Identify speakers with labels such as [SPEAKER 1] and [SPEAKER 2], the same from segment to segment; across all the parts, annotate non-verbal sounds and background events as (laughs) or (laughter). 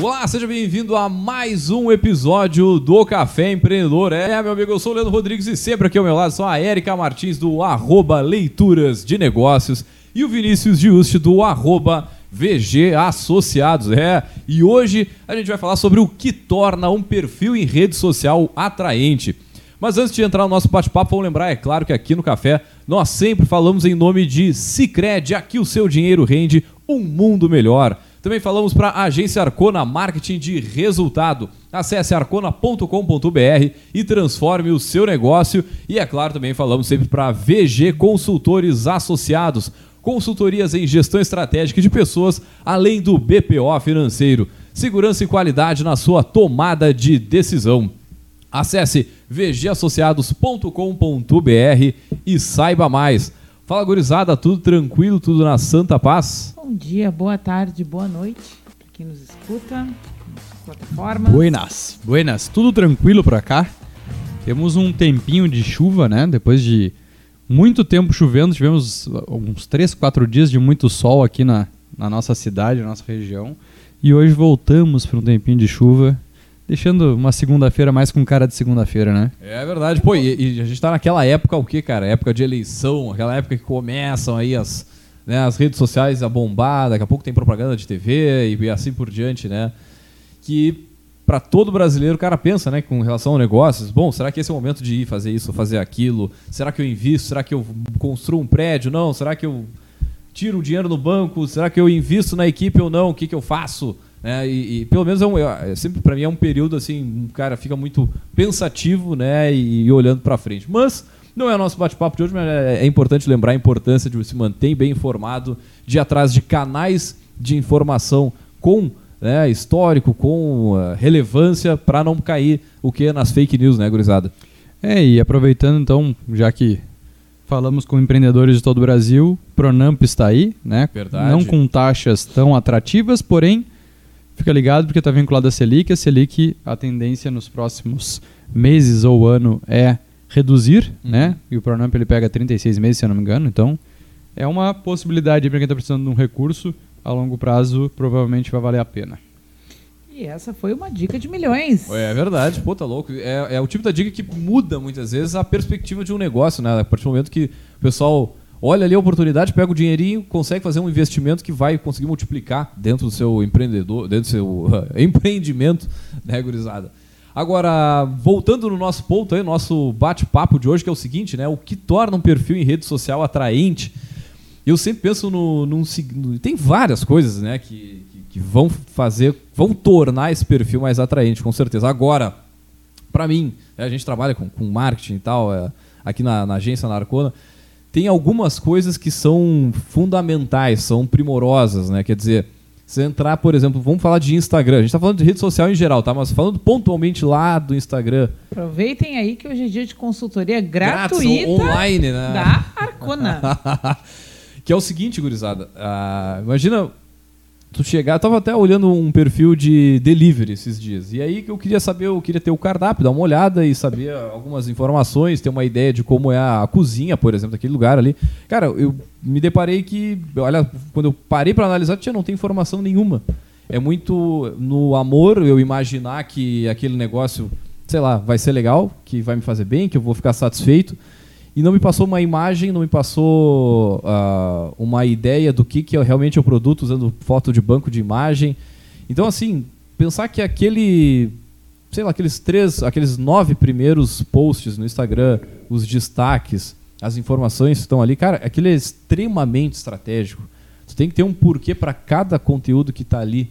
[SPEAKER 1] Olá, seja bem-vindo a mais um episódio do Café Empreendedor. É, meu amigo, eu sou o Leandro Rodrigues e sempre aqui ao meu lado sou a Érica Martins do arroba Leituras de Negócios e o Vinícius Giusti do arroba VG Associados. É, e hoje a gente vai falar sobre o que torna um perfil em rede social atraente. Mas antes de entrar no nosso bate-papo, vamos lembrar, é claro, que aqui no Café nós sempre falamos em nome de Cicred, aqui o seu dinheiro rende um mundo melhor. Também falamos para a agência Arcona Marketing de Resultado. Acesse arcona.com.br e transforme o seu negócio. E é claro, também falamos sempre para VG Consultores Associados, consultorias em gestão estratégica de pessoas, além do BPO financeiro. Segurança e qualidade na sua tomada de decisão. Acesse vgassociados.com.br e saiba mais. Fala, gurizada, tudo tranquilo, tudo na santa paz?
[SPEAKER 2] Bom dia, boa tarde, boa noite para quem nos escuta nas plataformas.
[SPEAKER 3] Buenas, buenas, tudo tranquilo por cá. Temos um tempinho de chuva, né? Depois de muito tempo chovendo, tivemos uns 3, 4 dias de muito sol aqui na, na nossa cidade, na nossa região. E hoje voltamos para um tempinho de chuva deixando uma segunda-feira mais com cara de segunda-feira, né?
[SPEAKER 1] É verdade. Pô, e, e, a gente tá naquela época, o que, cara? Época de eleição, aquela época que começam aí as, né, as redes sociais a bombar, daqui a pouco tem propaganda de TV e, e assim por diante, né? Que para todo brasileiro o cara pensa, né, com relação a negócios, bom, será que esse é o momento de ir fazer isso, fazer aquilo? Será que eu invisto? Será que eu construo um prédio? Não. Será que eu tiro o dinheiro no banco? Será que eu invisto na equipe ou não? O que, que eu faço? É, e, e, pelo menos é, um, é sempre para mim é um período assim, um cara fica muito pensativo, né, e, e olhando para frente. Mas não é o nosso bate-papo de hoje, mas é, é, importante lembrar a importância de se manter bem informado, de ir atrás de canais de informação com né, histórico, com uh, relevância, para não cair o que nas fake news, né, gurizada?
[SPEAKER 3] É, e aproveitando então, já que falamos com empreendedores de todo o Brasil, Pronamp está aí, né?
[SPEAKER 1] Verdade.
[SPEAKER 3] Não com taxas tão atrativas, porém Fica ligado porque está vinculado à Selic. A Selic, a tendência nos próximos meses ou ano é reduzir, uhum. né? E o Pronamp ele pega 36 meses, se eu não me engano. Então, é uma possibilidade para quem está precisando de um recurso a longo prazo, provavelmente vai valer a pena.
[SPEAKER 2] E essa foi uma dica de milhões.
[SPEAKER 1] É verdade, pô, tá louco. É, é o tipo da dica que muda muitas vezes a perspectiva de um negócio, né? A partir do momento que o pessoal olha ali a oportunidade, pega o dinheirinho, consegue fazer um investimento que vai conseguir multiplicar dentro do seu empreendedor, dentro do seu (laughs) empreendimento, né, gurizada? Agora, voltando no nosso ponto aí, nosso bate-papo de hoje, que é o seguinte, né? O que torna um perfil em rede social atraente? Eu sempre penso no, num, tem várias coisas, né, que, que, que, vão fazer, vão tornar esse perfil mais atraente, com certeza. Agora, para mim, né, a gente trabalha com, com marketing e tal, é, aqui na, na agência Narcona, tem algumas coisas que são fundamentais, são primorosas, né? Quer dizer, se entrar, por exemplo, vamos falar de Instagram. A gente está falando de rede social em geral, tá? Mas falando pontualmente lá do Instagram.
[SPEAKER 2] Aproveitem aí que hoje é dia de consultoria gratuita.
[SPEAKER 1] Grátis, online, né?
[SPEAKER 2] Da Arcona. (laughs)
[SPEAKER 1] que é o seguinte, gurizada. Uh, imagina tu chegar, eu tava até olhando um perfil de delivery esses dias. E aí que eu queria saber, eu queria ter o cardápio, dar uma olhada e saber algumas informações, ter uma ideia de como é a cozinha, por exemplo, daquele lugar ali. Cara, eu me deparei que, olha, quando eu parei para analisar, tinha não tem informação nenhuma. É muito no amor eu imaginar que aquele negócio, sei lá, vai ser legal, que vai me fazer bem, que eu vou ficar satisfeito e não me passou uma imagem, não me passou uh, uma ideia do que, que é realmente o produto usando foto de banco de imagem. Então, assim, pensar que aquele, sei lá, aqueles três, aqueles nove primeiros posts no Instagram, os destaques, as informações que estão ali, cara, aquele é extremamente estratégico. Tu tem que ter um porquê para cada conteúdo que está ali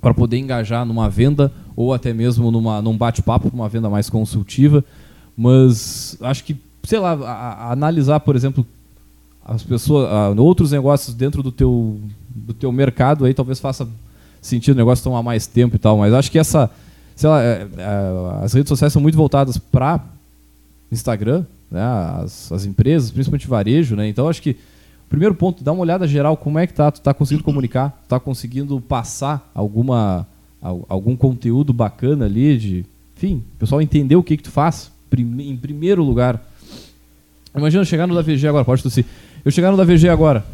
[SPEAKER 1] para poder engajar numa venda ou até mesmo numa, num bate-papo para uma venda mais consultiva. Mas acho que sei lá, a, a analisar, por exemplo, as pessoas, a, outros negócios dentro do teu, do teu mercado, aí talvez faça sentido o negócio tomar mais tempo e tal, mas acho que essa, sei lá, é, é, as redes sociais são muito voltadas para Instagram, né, as, as empresas, principalmente varejo, né, então acho que primeiro ponto, dá uma olhada geral, como é que tá, tu tá conseguindo comunicar, tá conseguindo passar alguma, algum conteúdo bacana ali, de, enfim, o pessoal entender o que que tu faz, em primeiro lugar, Imagina eu chegar no da VG agora, pode tossir. Eu chegar no da VG agora.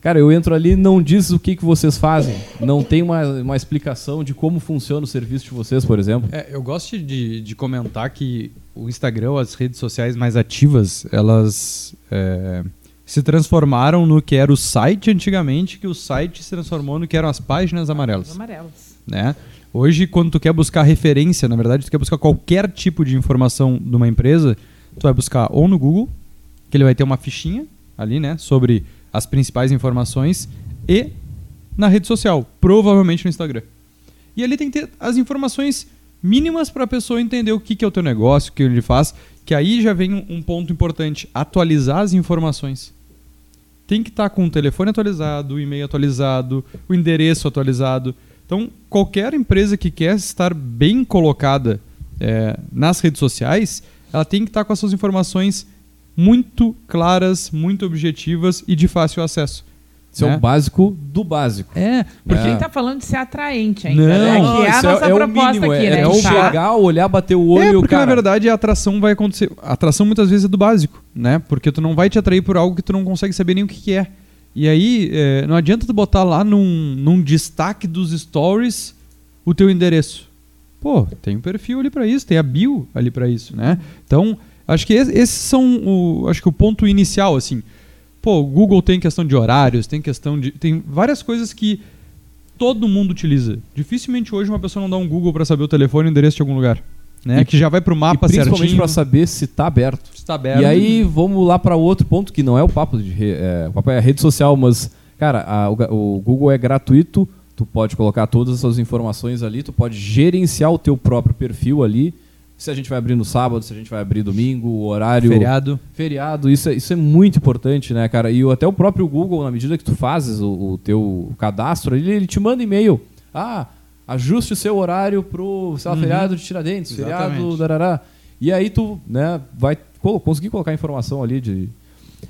[SPEAKER 1] Cara, eu entro ali não diz o que, que vocês fazem. Não tem uma, uma explicação de como funciona o serviço de vocês, por exemplo.
[SPEAKER 3] É, eu gosto de, de comentar que o Instagram, as redes sociais mais ativas, elas é, se transformaram no que era o site antigamente, que o site se transformou no que eram as páginas amarelas.
[SPEAKER 2] Amarelas.
[SPEAKER 3] Né? Hoje, quando tu quer buscar referência, na verdade, tu quer buscar qualquer tipo de informação de uma empresa, tu vai buscar ou no Google, que ele vai ter uma fichinha ali, né, sobre as principais informações, e na rede social, provavelmente no Instagram. E ali tem que ter as informações mínimas para a pessoa entender o que, que é o teu negócio, o que ele faz, que aí já vem um, ponto importante, atualizar as informações. Tem que estar tá com o telefone atualizado, o e-mail atualizado, o endereço atualizado. Então, qualquer empresa que quer estar bem colocada é, nas redes sociais, ela tem que estar tá com as suas informações muito claras, muito objetivas e de fácil acesso.
[SPEAKER 1] Isso né? é o básico do básico.
[SPEAKER 3] É,
[SPEAKER 2] porque
[SPEAKER 3] é.
[SPEAKER 2] ele tá falando de ser atraente ainda.
[SPEAKER 3] Não,
[SPEAKER 2] né? Que é a nossa é, proposta
[SPEAKER 1] mínimo,
[SPEAKER 2] aqui,
[SPEAKER 1] é,
[SPEAKER 2] né?
[SPEAKER 1] É o chegar, olhar, bater o olho
[SPEAKER 3] é,
[SPEAKER 1] e o
[SPEAKER 3] porque
[SPEAKER 1] cara...
[SPEAKER 3] na verdade a atração vai acontecer. A atração muitas vezes é do básico, né? Porque tu não vai te atrair por algo que tu não consegue saber nem o que, que é. E aí, é, não adianta tu botar lá num, num destaque dos stories o teu endereço. Pô, tem um perfil ali para isso, tem a bio ali para isso, né? Então, acho que esses são o, acho que o ponto inicial, assim. Pô, o Google tem questão de horários, tem questão de. Tem várias coisas que todo mundo utiliza. Dificilmente hoje uma pessoa não dá um Google para saber o telefone e o endereço de algum lugar. Né?
[SPEAKER 1] E,
[SPEAKER 3] que já vai para o mapa
[SPEAKER 1] e principalmente
[SPEAKER 3] para
[SPEAKER 1] saber se está aberto.
[SPEAKER 3] Se tá aberto.
[SPEAKER 1] E aí vamos lá para outro ponto que não é o papo de re, é, o papo é a rede social, mas cara, a, o, o Google é gratuito. Tu pode colocar todas as suas informações ali, tu pode gerenciar o teu próprio perfil ali se a gente vai abrir no sábado, se a gente vai abrir domingo, o horário.
[SPEAKER 3] Feriado.
[SPEAKER 1] Feriado, isso é, isso é muito importante, né, cara? E até o próprio Google, na medida que tu fazes o, o teu cadastro, ele, ele te manda e-mail. Ah, ajuste o seu horário pro, sei lá, uhum. feriado de Tiradentes, Exatamente. feriado darará. E aí tu, né, vai conseguir colocar informação ali de.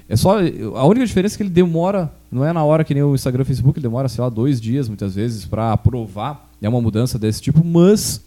[SPEAKER 1] É só. A única diferença é que ele demora, não é na hora que nem o Instagram e o Facebook, ele demora, sei lá, dois dias muitas vezes para aprovar. É uma mudança desse tipo, mas.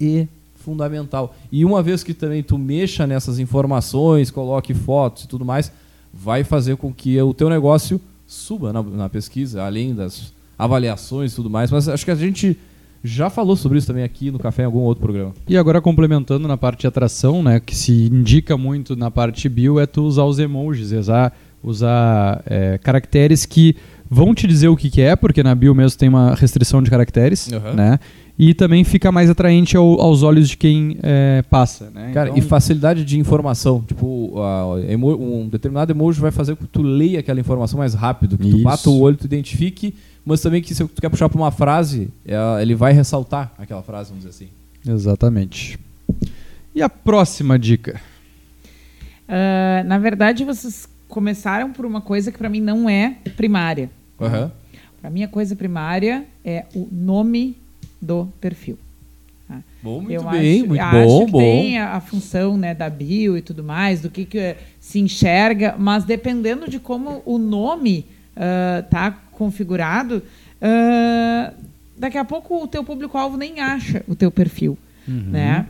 [SPEAKER 1] E fundamental. E uma vez que também tu mexa nessas informações, coloque fotos e tudo mais, vai fazer com que o teu negócio suba na, na pesquisa, além das avaliações e tudo mais. Mas acho que a gente já falou sobre isso também aqui no Café em algum outro programa.
[SPEAKER 3] E agora complementando na parte de atração, né, que se indica muito na parte bio é tu usar os emojis, usar, usar é, caracteres que vão te dizer o que, que é, porque na bio mesmo tem uma restrição de caracteres, uhum. né? E também fica mais atraente ao, aos olhos de quem é, passa. Né?
[SPEAKER 1] Cara, então... e facilidade de informação. Tipo, um determinado emoji vai fazer com que tu leia aquela informação mais rápido, que Isso. tu bata o olho, tu identifique, mas também que se tu quer puxar para uma frase, é, ele vai ressaltar aquela frase, vamos dizer assim.
[SPEAKER 3] Exatamente. E a próxima dica?
[SPEAKER 2] Uh, na verdade, vocês começaram por uma coisa que para mim não é primária.
[SPEAKER 1] Uhum.
[SPEAKER 2] Para mim, a coisa primária é o nome do perfil.
[SPEAKER 1] Tá? Bom, muito eu bem, acho, muito acho bom,
[SPEAKER 2] que
[SPEAKER 1] bom.
[SPEAKER 2] Tem a, a, função né, da bio e tudo mais, do que, que eh, se enxerga, mas dependendo de como o nome está uh, configurado, uh, daqui a pouco o teu público-alvo nem acha o teu perfil. Uhum. Né?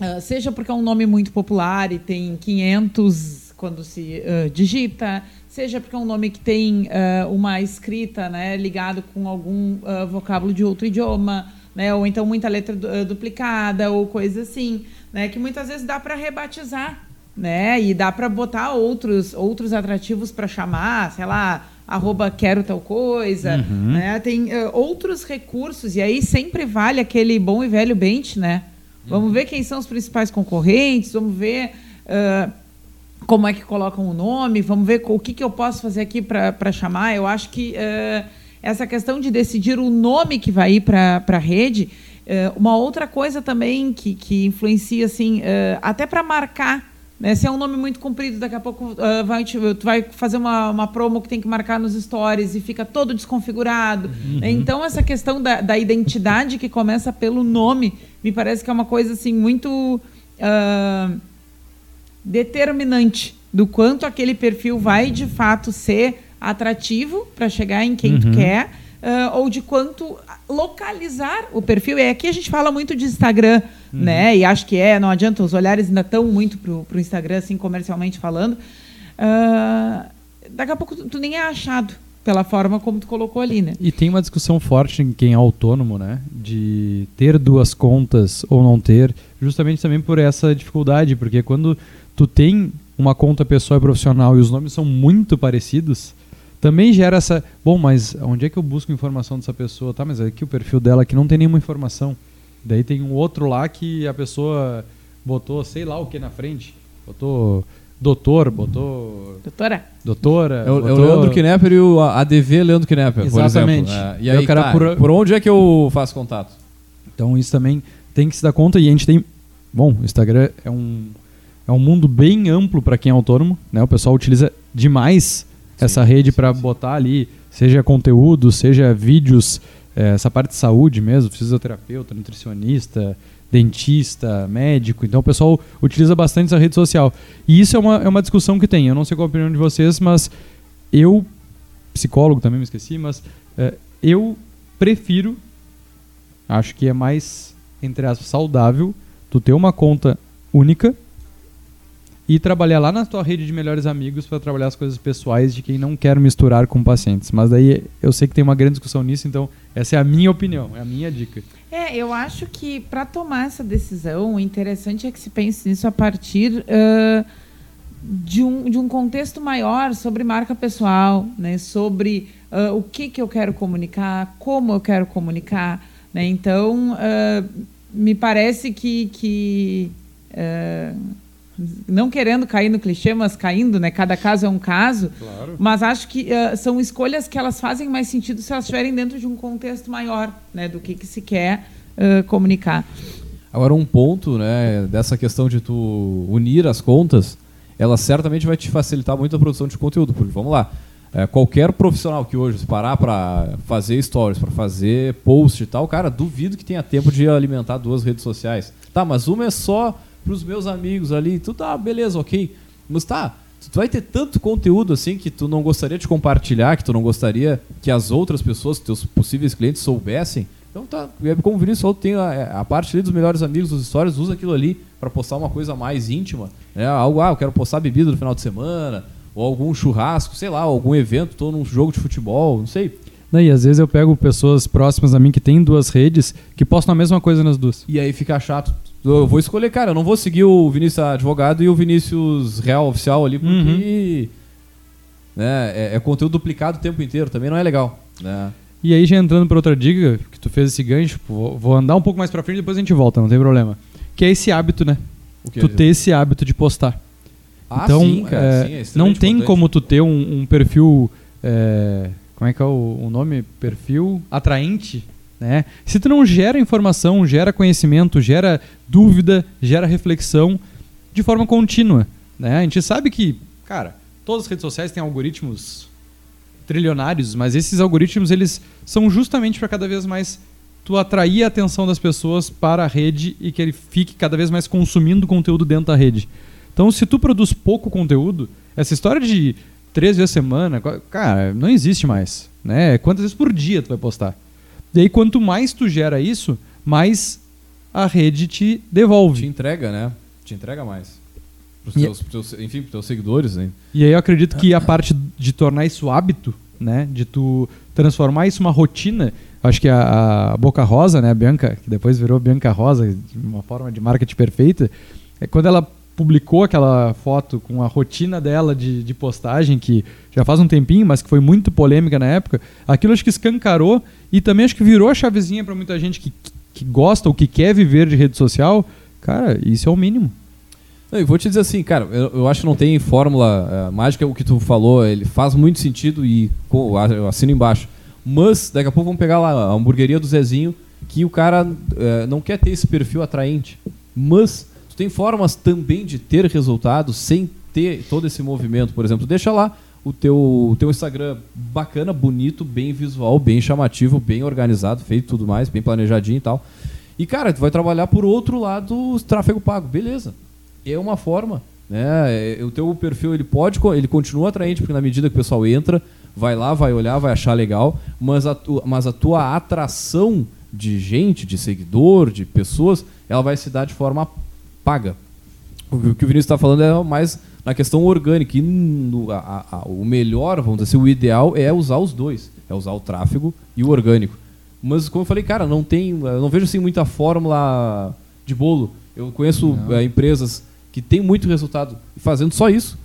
[SPEAKER 2] Uh, seja porque é um nome muito popular e tem 500 quando se digita, seja porque é um nome que tem uh, uma escrita né, ligado com algum uh, vocábulo de outro idioma, né, ou então muita letra uh, duplicada ou coisa assim, né, que muitas vezes dá para rebatizar, né, e dá para botar outros outros atrativos para chamar, sei lá, arroba quero tal coisa, uhum. né, tem outros recursos e aí sempre vale aquele bom e velho bench, né? Vamos uhum. ver quem são os principais concorrentes, vamos ver como é que colocam o nome, vamos ver o que, que eu posso fazer aqui para chamar. Eu acho que uh, essa questão de decidir o nome que vai ir para a rede, uh, uma outra coisa também que, que influencia, assim, uh, até para marcar. Né? Se é um nome muito comprido, daqui a pouco vai, tu vai fazer uma, uma promo que tem que marcar nos stories e fica todo desconfigurado. Uhum. Então, essa questão da, da identidade que começa pelo nome, me parece que é uma coisa assim muito determinante do quanto aquele perfil vai de fato ser atrativo para chegar em quem uhum. tu quer, uh, ou de quanto localizar o perfil. E aqui a gente fala muito de Instagram, uhum. né? E acho que é, não adianta, os olhares ainda estão muito para o Instagram, assim, comercialmente falando. Uh, daqui a pouco tu, tu nem é achado pela forma como tu colocou ali, né?
[SPEAKER 3] E tem uma discussão forte em quem é autônomo, né? De ter duas contas ou não ter, justamente também por essa dificuldade, porque quando tu tem uma conta pessoal e profissional e os nomes são muito parecidos, também gera essa. Bom, mas onde é que eu busco informação dessa pessoa? Tá, mas aqui o perfil dela aqui não tem nenhuma informação. Daí tem um outro lá que a pessoa botou sei lá o que na frente. Botou doutor, botou.
[SPEAKER 2] Doutora?
[SPEAKER 3] Doutora.
[SPEAKER 1] É o, é o
[SPEAKER 3] botou-
[SPEAKER 1] Leandro Knepper e o ADV Leandro Knepper,
[SPEAKER 3] Exatamente.
[SPEAKER 1] por exemplo. É, e aí,
[SPEAKER 3] o cara
[SPEAKER 1] tá,
[SPEAKER 3] por-
[SPEAKER 1] por... onde é que eu faço contato?
[SPEAKER 3] Então isso também tem que se dar conta e a gente tem. Bom, o Instagram é um, é um mundo bem amplo para quem é autônomo, né? O pessoal utiliza demais essa rede para botar ali, seja conteúdo, seja vídeos, eh, essa parte de saúde mesmo, fisioterapeuta, nutricionista, dentista, médico. Então o pessoal utiliza bastante essa rede social. E isso é uma, é uma discussão que tem. Eu não sei qual a opinião de vocês, mas eu, psicólogo também me esqueci, mas eh, eu prefiro Acho que é mais, entre aspas, saudável tu ter uma conta única e trabalhar lá na tua rede de melhores amigos para trabalhar as coisas pessoais de quem não quer misturar com pacientes. Mas daí eu sei que tem uma grande discussão nisso, então essa é a minha opinião, é a minha dica.
[SPEAKER 2] É, eu acho que para tomar essa decisão, o interessante é que se pense nisso a partir ãh, de, um, de um contexto maior sobre marca pessoal, né? sobre ãh, o que, que eu quero comunicar, como eu quero comunicar. Né? Então, ãh, me parece que, que não querendo cair no clichê, mas caindo, né? cada caso é um caso,
[SPEAKER 3] Claro.
[SPEAKER 2] mas acho que ãh, são escolhas que elas fazem mais sentido se elas estiverem dentro de um contexto maior, né, do que, que se quer ãh, comunicar.
[SPEAKER 1] Agora, um ponto né, dessa questão de tu unir as contas, ela certamente vai te facilitar muito a produção de conteúdo. Porque, vamos lá, é, qualquer profissional que hoje parar para fazer stories, para fazer post e tal, cara, duvido que tenha tempo de alimentar duas redes sociais. Tá, mas uma é só pros meus amigos ali, tu tá, beleza, ok. Mas tá, tu vai ter tanto conteúdo assim que tu não gostaria de compartilhar, que tu não gostaria que as outras pessoas, teus possíveis clientes soubessem. Então tá, é como o Vinícius falou, tem a, a parte ali dos melhores amigos, dos stories, usa aquilo ali para postar uma coisa mais íntima, né? Algo, ah, eu quero postar bebida no final de semana, ou algum churrasco, sei lá, algum evento, tô num jogo de futebol, não sei.
[SPEAKER 3] Não, e às vezes eu pego pessoas próximas a mim que têm duas redes que postam a mesma coisa nas duas.
[SPEAKER 1] E aí fica chato. Eu vou escolher, cara, eu não vou seguir o Vinícius advogado e o Vinícius real oficial ali, porque né, é, é conteúdo duplicado o tempo inteiro, também não é legal. Né?
[SPEAKER 3] E aí, já entrando para outra dica, que tu fez esse gancho, vou, andar um pouco mais pra frente depois a gente volta, não tem problema. Que é esse hábito, né? Tu ter esse hábito de postar.
[SPEAKER 1] Ah,
[SPEAKER 3] então,
[SPEAKER 1] sim, cara,
[SPEAKER 3] é,
[SPEAKER 1] sim, é
[SPEAKER 3] não tem
[SPEAKER 1] importante.
[SPEAKER 3] como tu ter um, um perfil. é, como é que é o, o nome? Perfil atraente, né? Se tu não gera informação, gera conhecimento, gera dúvida, gera reflexão de forma contínua, né? A gente sabe que, cara, todas as redes sociais têm algoritmos trilionários, mas esses algoritmos eles são justamente para cada vez mais tu atrair a atenção das pessoas para a rede e que ele fique cada vez mais consumindo conteúdo dentro da rede. Então, se tu produz pouco conteúdo, essa história de três vezes a semana, cara, não existe mais, né? Quantas vezes por dia tu vai postar? E aí, quanto mais tu gera isso, mais a rede te devolve.
[SPEAKER 1] Te entrega, né? Te entrega mais. Pros
[SPEAKER 3] E-
[SPEAKER 1] teus, pros teus- enfim, pros teus seguidores, né?
[SPEAKER 3] E aí eu acredito que a parte de tornar isso hábito, né? De tu transformar isso uma rotina. Acho que a, a Boca Rosa, né, a Bianca, que depois virou Bianca Rosa, de uma forma de marketing perfeita, é quando ela publicou aquela foto com a rotina dela de, de postagem, que já faz um tempinho, mas que foi muito polêmica na época, aquilo acho que escancarou e também acho que virou a chavezinha para muita gente que, que gosta ou que quer viver de rede social. Cara, isso é o mínimo.
[SPEAKER 1] Não, e vou te dizer assim, cara, eu, eu acho que não tem fórmula eh, mágica, o que tu falou, ele faz muito sentido e eu assino embaixo. Mas, daqui a pouco vamos pegar lá a hamburgueria do Zezinho, que o cara eh, não quer ter esse perfil atraente. Mas, tem formas também de ter resultados sem ter todo esse movimento. Por exemplo, deixa lá o teu, teu Instagram bacana, bonito, bem visual, bem chamativo, bem organizado, feito tudo mais, bem planejadinho e tal. E, cara, tu vai trabalhar por outro lado tráfego pago. Beleza é uma forma, né? É, O teu perfil ele pode, ele continua atraente porque na medida que o pessoal entra, vai lá, vai olhar, vai achar legal, mas a, tu- mas a tua atração de gente, de seguidor, de pessoas, ela vai se dar de forma paga. O que o Vinícius está falando é mais na questão orgânica. E no, a, a, o melhor, vamos dizer assim, o ideal é usar os dois. É usar o tráfego e o orgânico. Mas como eu falei, cara, não tem. Eu não vejo assim muita fórmula de bolo. Eu conheço é, empresas que têm muito resultado fazendo só isso.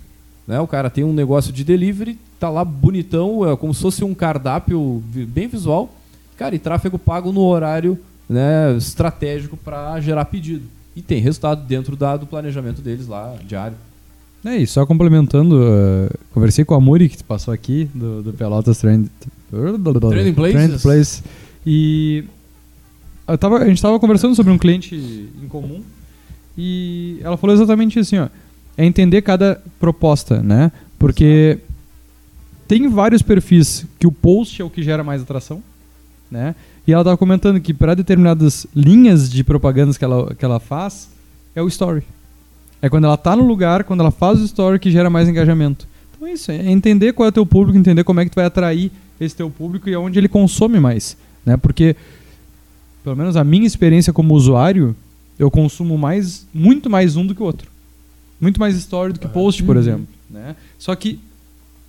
[SPEAKER 1] Né? O cara tem um negócio de delivery, tá lá bonitão, é como se fosse um cardápio bem visual. Cara, e tráfego pago no horário né, estratégico para gerar pedido. E tem resultado dentro da, do planejamento deles lá, diário.
[SPEAKER 3] É, e só complementando, uh, conversei com a Muri, que passou aqui, do, do Pelotas Trend...
[SPEAKER 1] Trending Places. Trend Place.
[SPEAKER 3] E tava, a gente estava conversando sobre um cliente em comum e ela falou exatamente assim, ó, é entender cada proposta, né? Porque tem vários perfis que o post é o que gera mais atração, né? E ela estava comentando que para determinadas linhas de propagandas que ela, que ela faz, é o story. É quando ela está no lugar, quando ela faz o story que gera mais engajamento. Então é isso, é entender qual é o teu público, entender como é que tu vai atrair esse teu público e aonde ele consome mais, né? Porque pelo menos a minha experiência como usuário, eu consumo mais, muito mais um do que o outro. Muito mais story do que post, por uhum. exemplo, né? Só que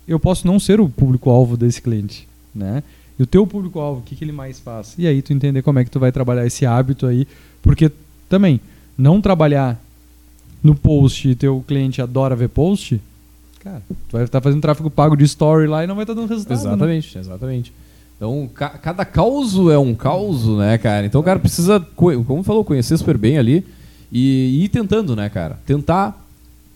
[SPEAKER 3] eu posso não ser o público-alvo desse cliente, né? E o teu público-alvo, o que, que ele mais faz? E aí tu entender como é que tu vai trabalhar esse hábito aí, porque também não trabalhar no post e teu cliente adora ver post, cara, tu vai estar fazendo tráfego pago de story lá e não vai estar dando resultado.
[SPEAKER 1] Né? Exatamente, né? exatamente. Então, ca cada causo é um causo, né, cara? Então o cara precisa, como falou, conhecer super bem ali e, e ir tentando, né, cara? Tentar,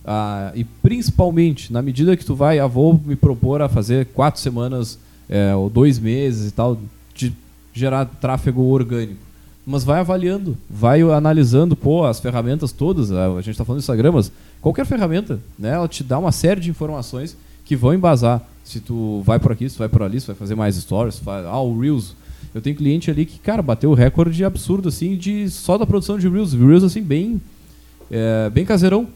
[SPEAKER 1] ah, e principalmente, na medida que tu vai, ah, vou me propor a fazer quatro semanas é, ou dois meses e tal, de gerar tráfego orgânico. Mas vai avaliando, vai analisando, pô, as ferramentas todas, a gente está falando de Instagram, mas qualquer ferramenta, né, ela te dá uma série de informações que vão embasar se tu vai por aqui, se tu vai por ali, se vai fazer mais stories, faz, ah, o Reels. Eu tenho cliente ali que, cara, bateu o recorde absurdo, assim, de só da produção de Reels. Reels, assim, bem, é, bem caseirão.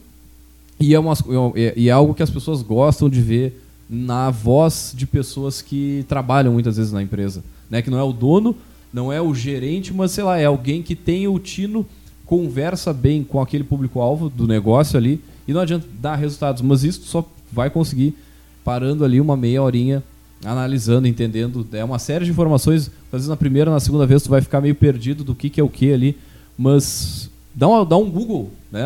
[SPEAKER 1] E é, umas, é, e é algo que as pessoas gostam de ver na voz de pessoas que trabalham muitas vezes na empresa. Né? Que não é o dono, não é o gerente, mas, sei lá, é alguém que tem o tino, conversa bem com aquele público-alvo do negócio ali, e não adianta dar resultados, mas isso só vai conseguir parando ali uma meia horinha, analisando, entendendo. É uma série de informações. Às vezes na primeira, na segunda vez tu vai ficar meio perdido do que, que é o que ali, mas dá, uma, dá um Google, né?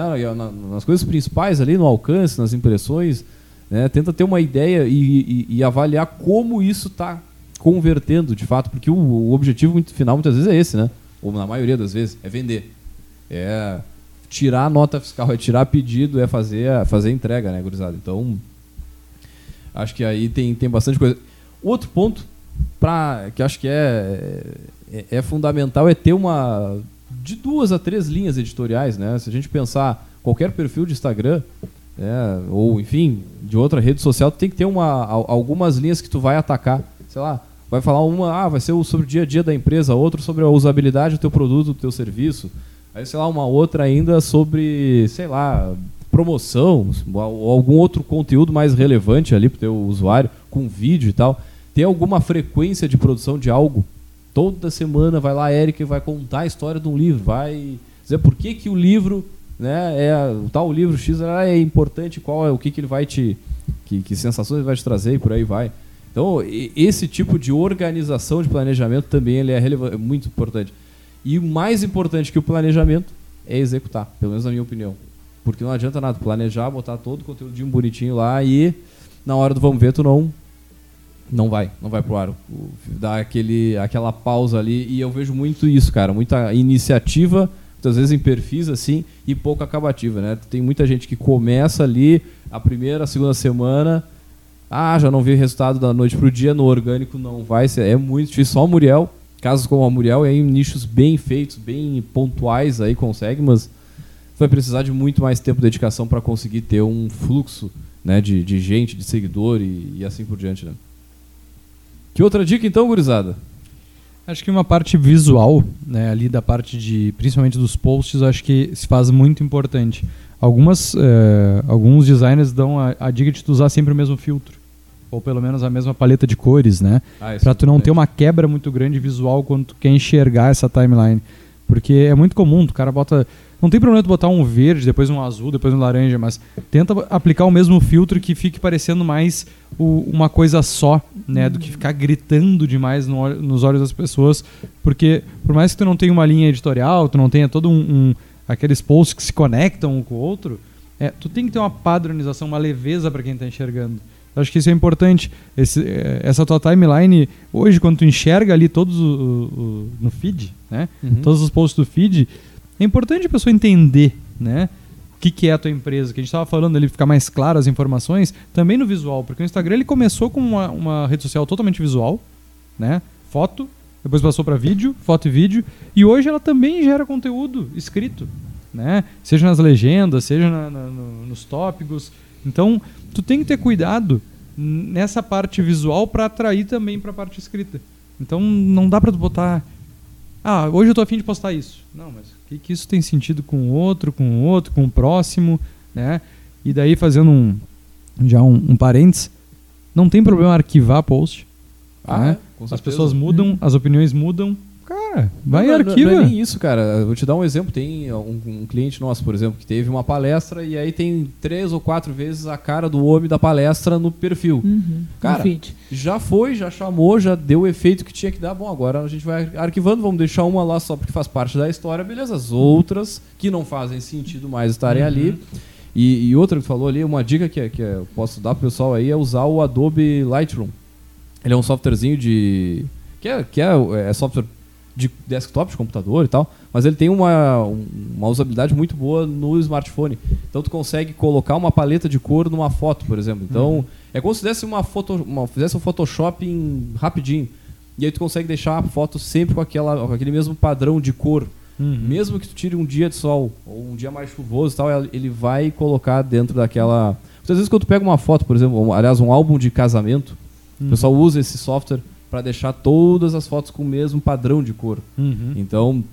[SPEAKER 1] Nas coisas principais ali, no alcance, nas impressões, né? Tenta ter uma ideia e, e, e avaliar como isso está convertendo de fato, porque o, o objetivo final muitas vezes é esse, né? Ou na maioria das vezes, é vender. É tirar a nota fiscal, é tirar pedido, é fazer, fazer entrega, né, gurizada? Então, Acho que aí tem, tem bastante coisa. Outro ponto pra, que acho que é, é, é, fundamental é ter uma. de duas a três linhas editoriais, né? Se a gente pensar qualquer perfil de Instagram, é, ou enfim, de outra rede social, tu tem que ter uma, algumas linhas que tu vai atacar. Sei lá, vai falar uma, ah, vai ser sobre o dia a dia da empresa, outro sobre a usabilidade do teu produto, do teu serviço. Aí, sei lá, uma outra ainda sobre, sei lá, promoção ou algum outro conteúdo mais relevante ali o teu usuário, com vídeo e tal, tem alguma frequência de produção de algo? Toda semana vai lá a Erika e vai contar a história de um livro, vai dizer por que, que o livro, né, é o tal livro X é importante, qual é o que, que ele vai te que, que sensações ele vai te trazer e por aí vai. Então, esse tipo de organização de planejamento também ele é, é muito importante. E o mais importante que o planejamento é executar, pelo menos na minha opinião. Porque não adianta nada planejar, botar todo o conteúdo bonitinho lá e na hora do vamos ver tu não não vai, não vai pro ar. Dá aquele, aquela pausa ali e eu vejo muito isso, cara, muita iniciativa, muitas vezes em perfis assim e pouco acabativa, né? Tem muita gente que começa ali a primeira, a segunda semana, ah, já não vi resultado da noite pro dia no orgânico, não vai ser, é muito difícil, só o Muriel, casos como a Muriel, em nichos bem feitos, bem pontuais aí consegue, mas vai precisar de muito mais tempo de dedicação para conseguir ter um fluxo né, de, de gente, de seguidor e, e, assim por diante. Né? Que outra dica então, gurizada?
[SPEAKER 3] Acho que uma parte visual, né, ali da parte de, principalmente dos posts, acho que se faz muito importante. Algumas, eh, alguns designers dão a, a, dica de tu usar sempre o mesmo filtro, ou pelo menos a mesma paleta de cores, né? Ah, para tu não ter uma quebra muito grande visual quando tu quer enxergar essa timeline. Porque é muito comum, o cara bota. Não tem problema tu botar um verde, depois um azul, depois um laranja, mas tenta aplicar o mesmo filtro que fique parecendo mais o- uma coisa só, né? Do que ficar gritando demais no nos olhos das pessoas. Porque por mais que tu não tenha uma linha editorial, tu não tenha todo um, um- aqueles posts que se conectam um com o outro, é, tu tem que ter uma padronização, uma leveza para quem está enxergando. Acho que isso é importante. Esse, eh, essa tua timeline, hoje, quando tu enxerga ali todos o- o- no feed, né?
[SPEAKER 1] Uhum.
[SPEAKER 3] Todos os posts do feed, é importante a pessoa entender, né? O que, que é a tua empresa, que a gente estava falando ali, ficar mais claro as informações, também no visual, porque o Instagram ele começou com uma, uma rede social totalmente visual, né? Foto, depois passou para vídeo, foto e vídeo, e hoje ela também gera conteúdo escrito, né? Seja nas legendas, seja na- na- no- nos tópicos. Então, tu tem que ter cuidado nessa parte visual para atrair também para a parte escrita. Então, não dá para tu botar ah, hoje eu tô afim de postar isso. Não, mas o que, que isso tem sentido com o outro, com o outro, com o próximo, né? E daí fazendo um já um, um parênteses, não tem problema arquivar post.
[SPEAKER 1] Ah,
[SPEAKER 3] né?
[SPEAKER 1] é,
[SPEAKER 3] As pessoas mudam, as opiniões mudam. Cara, vai
[SPEAKER 1] não,
[SPEAKER 3] e
[SPEAKER 1] não, é nem isso, cara. Eu vou te dar um exemplo. Tem um, um cliente nosso, por exemplo, que teve uma palestra e aí tem três ou quatro vezes a cara do homem da palestra no perfil.
[SPEAKER 2] Uhum,
[SPEAKER 1] Cara. Já foi, já chamou, já deu o efeito que tinha que dar. Bom, agora a gente vai arquivando, vamos deixar uma lá só porque faz parte da história, beleza. As outras que não fazem sentido mais estarem ali. E, e outra que tu falou ali, uma dica que, que eu posso dar pro pessoal aí é usar o Adobe Lightroom. Ele é um softwarezinho de. que é, que é, é software de desktop, de computador e tal, mas ele tem uma, um- uma usabilidade muito boa no smartphone. Então tu consegue colocar uma paleta de cor numa foto, por exemplo. Então é como se fizesse uma foto, uma, fizesse um Photoshop em- rapidinho. E aí tu consegue deixar a foto sempre com, aquela, com aquele mesmo padrão de cor.
[SPEAKER 3] Uhum.
[SPEAKER 1] Mesmo que tu tire um dia de sol ou um dia mais chuvoso e tal, ele vai colocar dentro daquela. Muitas vezes quando tu pega uma foto, por exemplo, aliás, um álbum de casamento,
[SPEAKER 3] Uhum.
[SPEAKER 1] o pessoal usa esse software para deixar todas as fotos com o mesmo padrão de cor.
[SPEAKER 3] Uhum.
[SPEAKER 1] Então,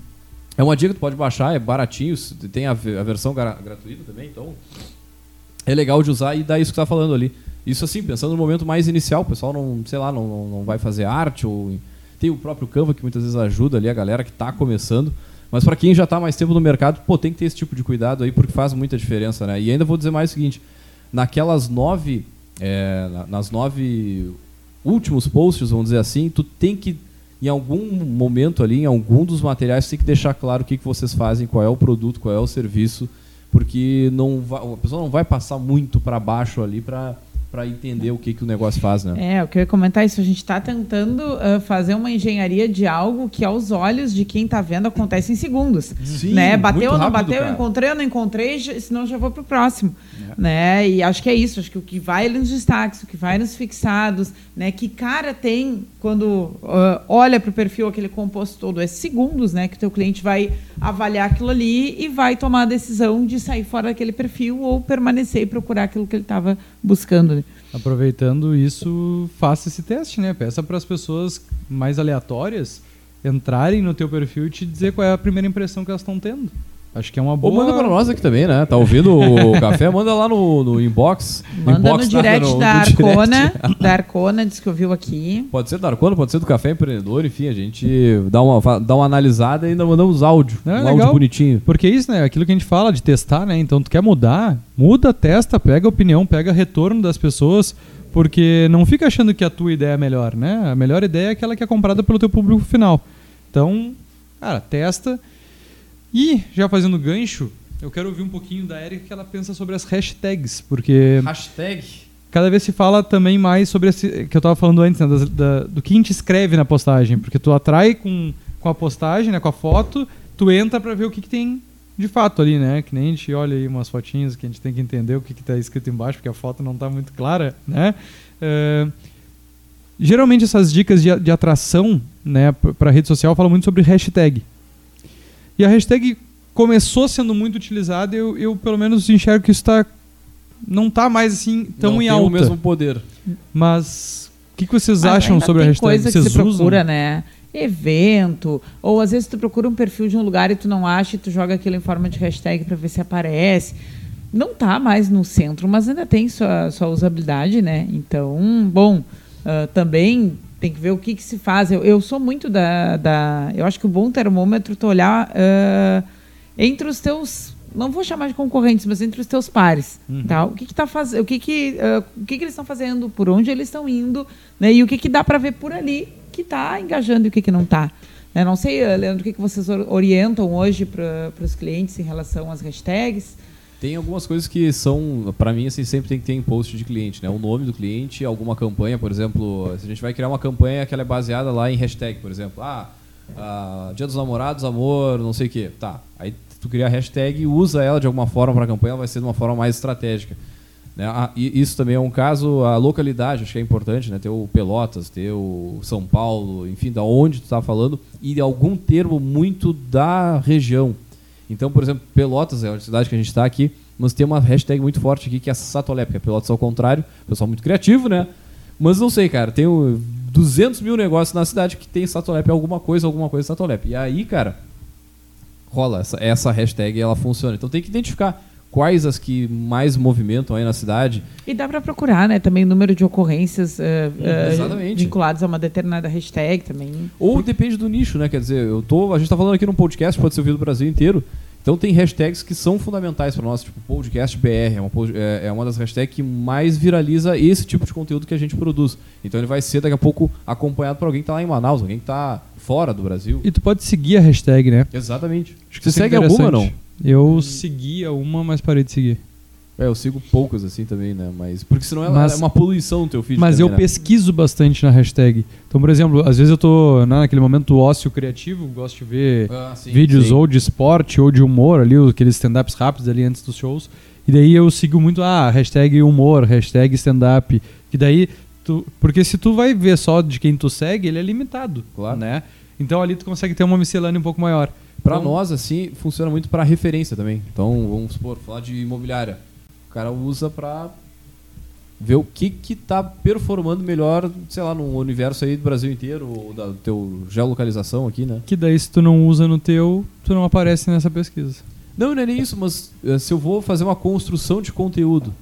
[SPEAKER 1] é uma dica que tu pode baixar, é baratinho, tem a, a versão gra- gratuita também, então é legal de usar e dá isso que tu tá falando ali. Isso assim, pensando no momento mais inicial, o pessoal não, sei lá, não, não, não vai fazer arte ou tem o próprio Canva que muitas vezes ajuda ali a galera que tá começando. Mas para quem já tá mais tempo no mercado, pô, tem que ter esse tipo de cuidado aí porque faz muita diferença, né? E ainda vou dizer mais o seguinte, naquelas nove, é, na- nas nove últimos posts, vamos dizer assim, tu tem que em algum momento ali, em algum dos materiais, tu tem que deixar claro o que, que vocês fazem, qual é o produto, qual é o serviço, porque não vai, a pessoa não vai passar muito para baixo ali para para entender o que, que o negócio faz, né?
[SPEAKER 2] É, eu queria comentar isso. A gente está tentando ah, fazer uma engenharia de algo que, aos olhos de quem está vendo, acontece em segundos.
[SPEAKER 1] Sim,
[SPEAKER 2] né? Bateu ou não
[SPEAKER 1] rápido,
[SPEAKER 2] bateu,
[SPEAKER 1] cara.
[SPEAKER 2] encontrei ou não encontrei, senão já vou pro próximo. Né? E acho que é isso. Acho que o que vai ali nos destaques, o que vai nos fixados, né? Que cara tem quando ah, olha para o perfil aquele composto todo? É segundos, né? Que o teu cliente vai avaliar aquilo ali e vai tomar a decisão de sair fora daquele perfil ou permanecer e procurar aquilo que ele estava buscando. Né?
[SPEAKER 3] Aproveitando isso, faça esse teste, né? Peça para as pessoas mais aleatórias entrarem no teu perfil e te dizer qual é a primeira impressão que elas estão tendo. Acho que é uma
[SPEAKER 1] Ou
[SPEAKER 3] boa.
[SPEAKER 1] manda para nós aqui também, né? Tá ouvindo o (laughs) café? Manda lá no, no inbox.
[SPEAKER 2] Manda
[SPEAKER 1] inbox,
[SPEAKER 2] no direct
[SPEAKER 1] No- no
[SPEAKER 2] da
[SPEAKER 1] direct.
[SPEAKER 2] Arcona, (laughs) da Arcona, diz que ouviu aqui.
[SPEAKER 1] Pode ser do Arcona, pode ser do Café Empreendedor, enfim, a gente dá uma, dá uma analisada e ainda mandamos áudio.
[SPEAKER 3] É,
[SPEAKER 1] um
[SPEAKER 3] legal.
[SPEAKER 1] áudio bonitinho.
[SPEAKER 3] Porque é isso, né? Aquilo que a gente fala de testar, né? Então, tu quer mudar, muda, testa, pega opinião, pega retorno das pessoas, porque não fica achando que a tua ideia é melhor, né? A melhor ideia é aquela que é comprada pelo teu público final. Então, cara, testa. E, já fazendo gancho, eu quero ouvir um pouquinho da Erika que ela pensa sobre as hashtags, porque
[SPEAKER 1] Hashtag.
[SPEAKER 3] cada vez se fala também mais sobre esse que eu estava falando antes, né, das- da- do que a gente escreve na postagem, porque tu atrai com, com a postagem, né, com a foto, tu entra para ver o que, que tem de fato ali, né? Que nem a gente olha aí umas fotinhas que a gente tem que entender o que está escrito embaixo, porque a foto não está muito clara, né? É, geralmente essas dicas de, de atração, né, para rede social falam muito sobre hashtag. E a hashtag começou sendo muito utilizada, e eu, eu pelo menos enxergo que isso tá não tá mais assim tão
[SPEAKER 1] não
[SPEAKER 3] em
[SPEAKER 1] tem
[SPEAKER 3] alta.
[SPEAKER 1] o mesmo poder.
[SPEAKER 3] Mas o que, que vocês
[SPEAKER 2] Mas
[SPEAKER 3] acham
[SPEAKER 2] ainda
[SPEAKER 3] sobre a
[SPEAKER 2] tem
[SPEAKER 3] hashtag?
[SPEAKER 2] coisa que
[SPEAKER 3] Vocês
[SPEAKER 2] você
[SPEAKER 3] usam?
[SPEAKER 2] procura, né? Evento, ou às vezes tu procura um perfil de um lugar e tu não acha e tu joga aquilo em forma de hashtag para ver se aparece. Não tá mais no centro, mas ainda tem sua, sua usabilidade, né? Então, bom, ah, também Tem que ver o que, que se faz. Eu, eu sou muito da, da. Eu acho que o bom termômetro tu olhar uh, entre os teus. Não vou chamar de concorrentes, mas entre os teus pares.
[SPEAKER 3] Uhum.
[SPEAKER 2] Tá? O que, que tá fazendo. O que, que, uh, o que, que eles estão fazendo, por onde eles estão indo, né? E o que, que dá para ver por ali que está engajando e o que, que não está. Eu não sei, Leandro, o que, que vocês orientam hoje para os clientes em relação às hashtags?
[SPEAKER 1] Tem algumas coisas que são, para mim, assim, sempre tem que ter em post de cliente, né? O nome do cliente, alguma campanha, por exemplo, se a gente vai criar uma campanha que ela é baseada lá em hashtag, por exemplo, ah, ah Dia dos Namorados, amor, não sei o quê. Tá. Aí tu cria a hashtag e usa ela de alguma forma para a campanha, ela vai ser de uma forma mais estratégica. Né? Ah, isso também é um caso, a localidade, acho que é importante, né? ter o Pelotas, ter o São Paulo, enfim, da onde tu está falando, e algum termo muito da região. Então, por exemplo, Pelotas é a cidade que a gente está aqui, mas tem uma hashtag muito forte aqui que é Satolep, que é Pelotas ao contrário. Pessoal muito criativo, né? Mas não sei, cara, tem 200 mil negócios na cidade que tem Satolep alguma coisa, alguma coisa Satolep. E aí, cara, rola essa, essa hashtag ela funciona. Então tem que identificar quais as que mais movimentam aí na cidade.
[SPEAKER 2] E dá para procurar, né, também o número de ocorrências uh, uh, vinculadas a uma determinada hashtag também.
[SPEAKER 1] Ou depende do nicho, né? Quer dizer, eu tô, a gente está falando aqui num podcast, pode ser ouvido no Brasil inteiro. Então tem hashtags que são fundamentais para nós, tipo podcast BR, é uma, é, é uma das hashtags que mais viraliza esse tipo de conteúdo que a gente produz. Então ele vai ser daqui a pouco acompanhado por alguém que está lá em Manaus, alguém que está fora do Brasil.
[SPEAKER 3] E tu pode seguir a hashtag, né?
[SPEAKER 1] Exatamente. Acho que Você segue alguma não?
[SPEAKER 3] Eu seguia uma, mas parei de seguir.
[SPEAKER 1] É, eu sigo poucas assim também, né? Mas porque senão ela mas, é uma poluição no teu feed.
[SPEAKER 3] Mas
[SPEAKER 1] também,
[SPEAKER 3] eu
[SPEAKER 1] né?
[SPEAKER 3] pesquiso bastante na hashtag. Então, por exemplo, às vezes eu tô né, naquele momento ócio criativo, gosto de ver ah, sim, vídeos sim. ou de esporte ou de humor ali, aqueles stand-ups rápidos ali antes dos shows. E daí eu sigo muito, ah, hashtag humor, hashtag stand-up. Que daí, tu, porque se tu vai ver só de quem tu segue, ele é limitado, claro. né? Então ali tu consegue ter uma miscelânea um pouco maior.
[SPEAKER 1] Para então, nós, assim, funciona muito para referência também. Então, vamos supor, falar de imobiliária. O cara usa para ver o que que tá performando melhor, sei lá, no universo aí do Brasil inteiro, ou da teu geolocalização aqui, né?
[SPEAKER 3] Que daí se tu não usa no teu, tu não aparece nessa pesquisa.
[SPEAKER 1] Não, não é nem isso, mas eh, se eu vou fazer uma construção de conteúdo,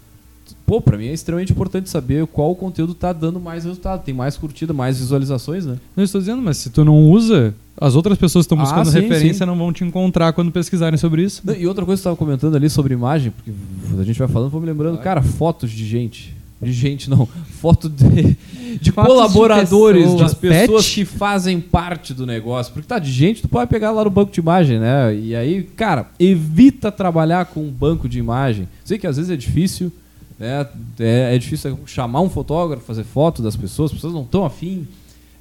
[SPEAKER 1] pô, para mim é extremamente importante saber qual conteúdo tá dando mais resultado, tem mais curtida, mais visualizações, né?
[SPEAKER 3] Não estou dizendo, mas se tu não usa, as outras pessoas que estão ah, buscando ah, sim, referência sim. não vão te encontrar quando pesquisarem sobre isso.
[SPEAKER 1] Não, e outra coisa que você estava comentando ali sobre imagem, porque a gente vai falando, vou me lembrando, cara, fotos de gente. De gente, não. Foto de, de colaboradores, de pessoas, das pessoas que fazem parte do negócio. Porque tá de gente, tu pode pegar lá no banco de imagem, né? E aí, cara, evita trabalhar com um banco de imagem. Sei que às vezes é difícil, né? É, é difícil chamar um fotógrafo, fazer foto das pessoas, as pessoas não estão afim.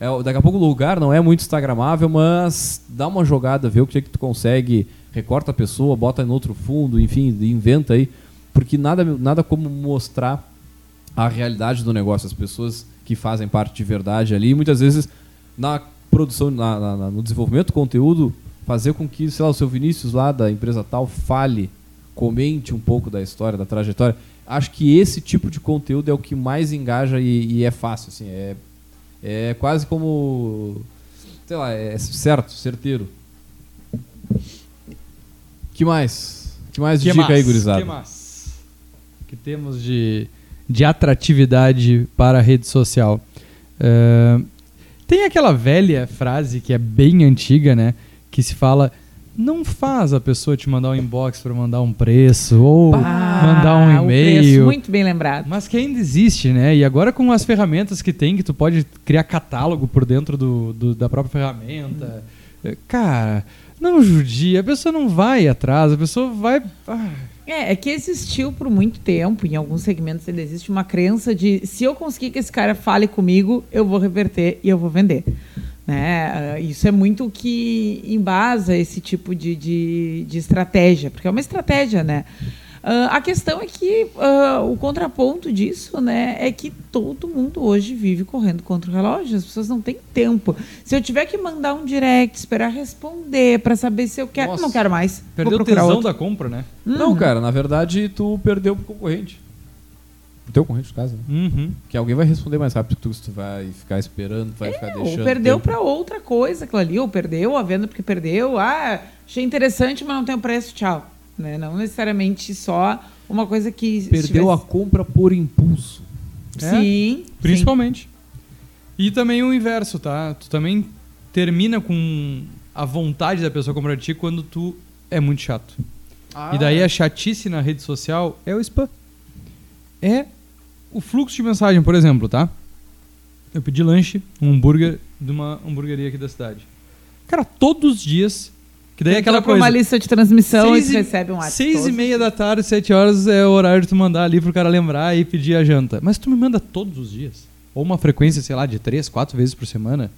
[SPEAKER 1] É, daqui a pouco o lugar não é muito instagramável, mas dá uma jogada, vê o que, é que tu consegue, recorta a pessoa, bota em outro fundo, enfim, inventa aí. Porque nada, nada como mostrar a realidade do negócio, as pessoas que fazem parte de verdade ali. muitas vezes, na produção, na, na, no desenvolvimento do conteúdo, fazer com que, sei lá, o seu Vinícius lá da empresa tal fale, comente um pouco da história, da trajetória acho que esse tipo de conteúdo é o que mais engaja e, e é fácil, assim, é, é quase como, sei lá, é certo, certeiro. Que mais? Que mais de que dica aí, gurizada?
[SPEAKER 3] Que mais? Que temos de, de atratividade para a rede social. Uh, tem aquela velha frase que é bem antiga, né? Que se fala não faz a pessoa te mandar um inbox para mandar um preço ou mandar um e-mail.
[SPEAKER 2] Muito bem lembrado.
[SPEAKER 3] Mas que ainda existe, né? E agora com as ferramentas que tem, que tu pode criar catálogo por dentro do, do da própria ferramenta. Hum. Cara, não judia, a pessoa não vai atrás, a pessoa vai. Ah.
[SPEAKER 2] É, é que existiu por muito tempo, em alguns segmentos ainda existe uma crença de se eu conseguir que esse cara fale comigo, eu vou reverter e eu vou vender. Né? Ah, isso é muito o que embasa esse tipo de, de, de, estratégia, porque é uma estratégia, né? Uh, a questão é que uh, o contraponto disso né, é que todo mundo hoje vive correndo contra o relógio, as pessoas não têm tempo. Se eu tiver que mandar um direct, esperar responder para saber se eu quero, Nossa, não quero mais.
[SPEAKER 3] Perdeu o tesão outro. da compra, né?
[SPEAKER 1] Uhum. Não, cara, na verdade tu perdeu pro concorrente o teu concorrente de casa, né?
[SPEAKER 3] Uhum.
[SPEAKER 1] Que alguém vai responder mais rápido que tu, se tu vai ficar esperando, vai é, ficar deixando.
[SPEAKER 2] Ou perdeu para outra coisa aquilo ali, ou perdeu a venda porque perdeu. Ah, achei interessante, mas não tem o preço, tchau. Né? Não necessariamente só uma coisa que.
[SPEAKER 1] Perdeu estivesse... a compra por impulso.
[SPEAKER 2] É? Sim.
[SPEAKER 3] Principalmente. Sim. E também o inverso, tá? Tu também termina com a vontade da pessoa comprar de ti quando tu é muito chato. E daí a chatice na rede social é o spam. É o fluxo de mensagem, por exemplo, tá? Eu pedi lanche, um hambúrguer de uma hamburgueria aqui da cidade. Cara, todos os dias. Que daí é aquela coisa.
[SPEAKER 2] uma lista de transmissão
[SPEAKER 3] Seis
[SPEAKER 2] e tu recebe um WhatsApp.
[SPEAKER 3] Seis e meia da tarde, sete horas é o horário de tu mandar ali pro cara lembrar e pedir a janta. Mas tu me manda todos os dias. Ou uma frequência, sei lá, de três, quatro vezes por semana.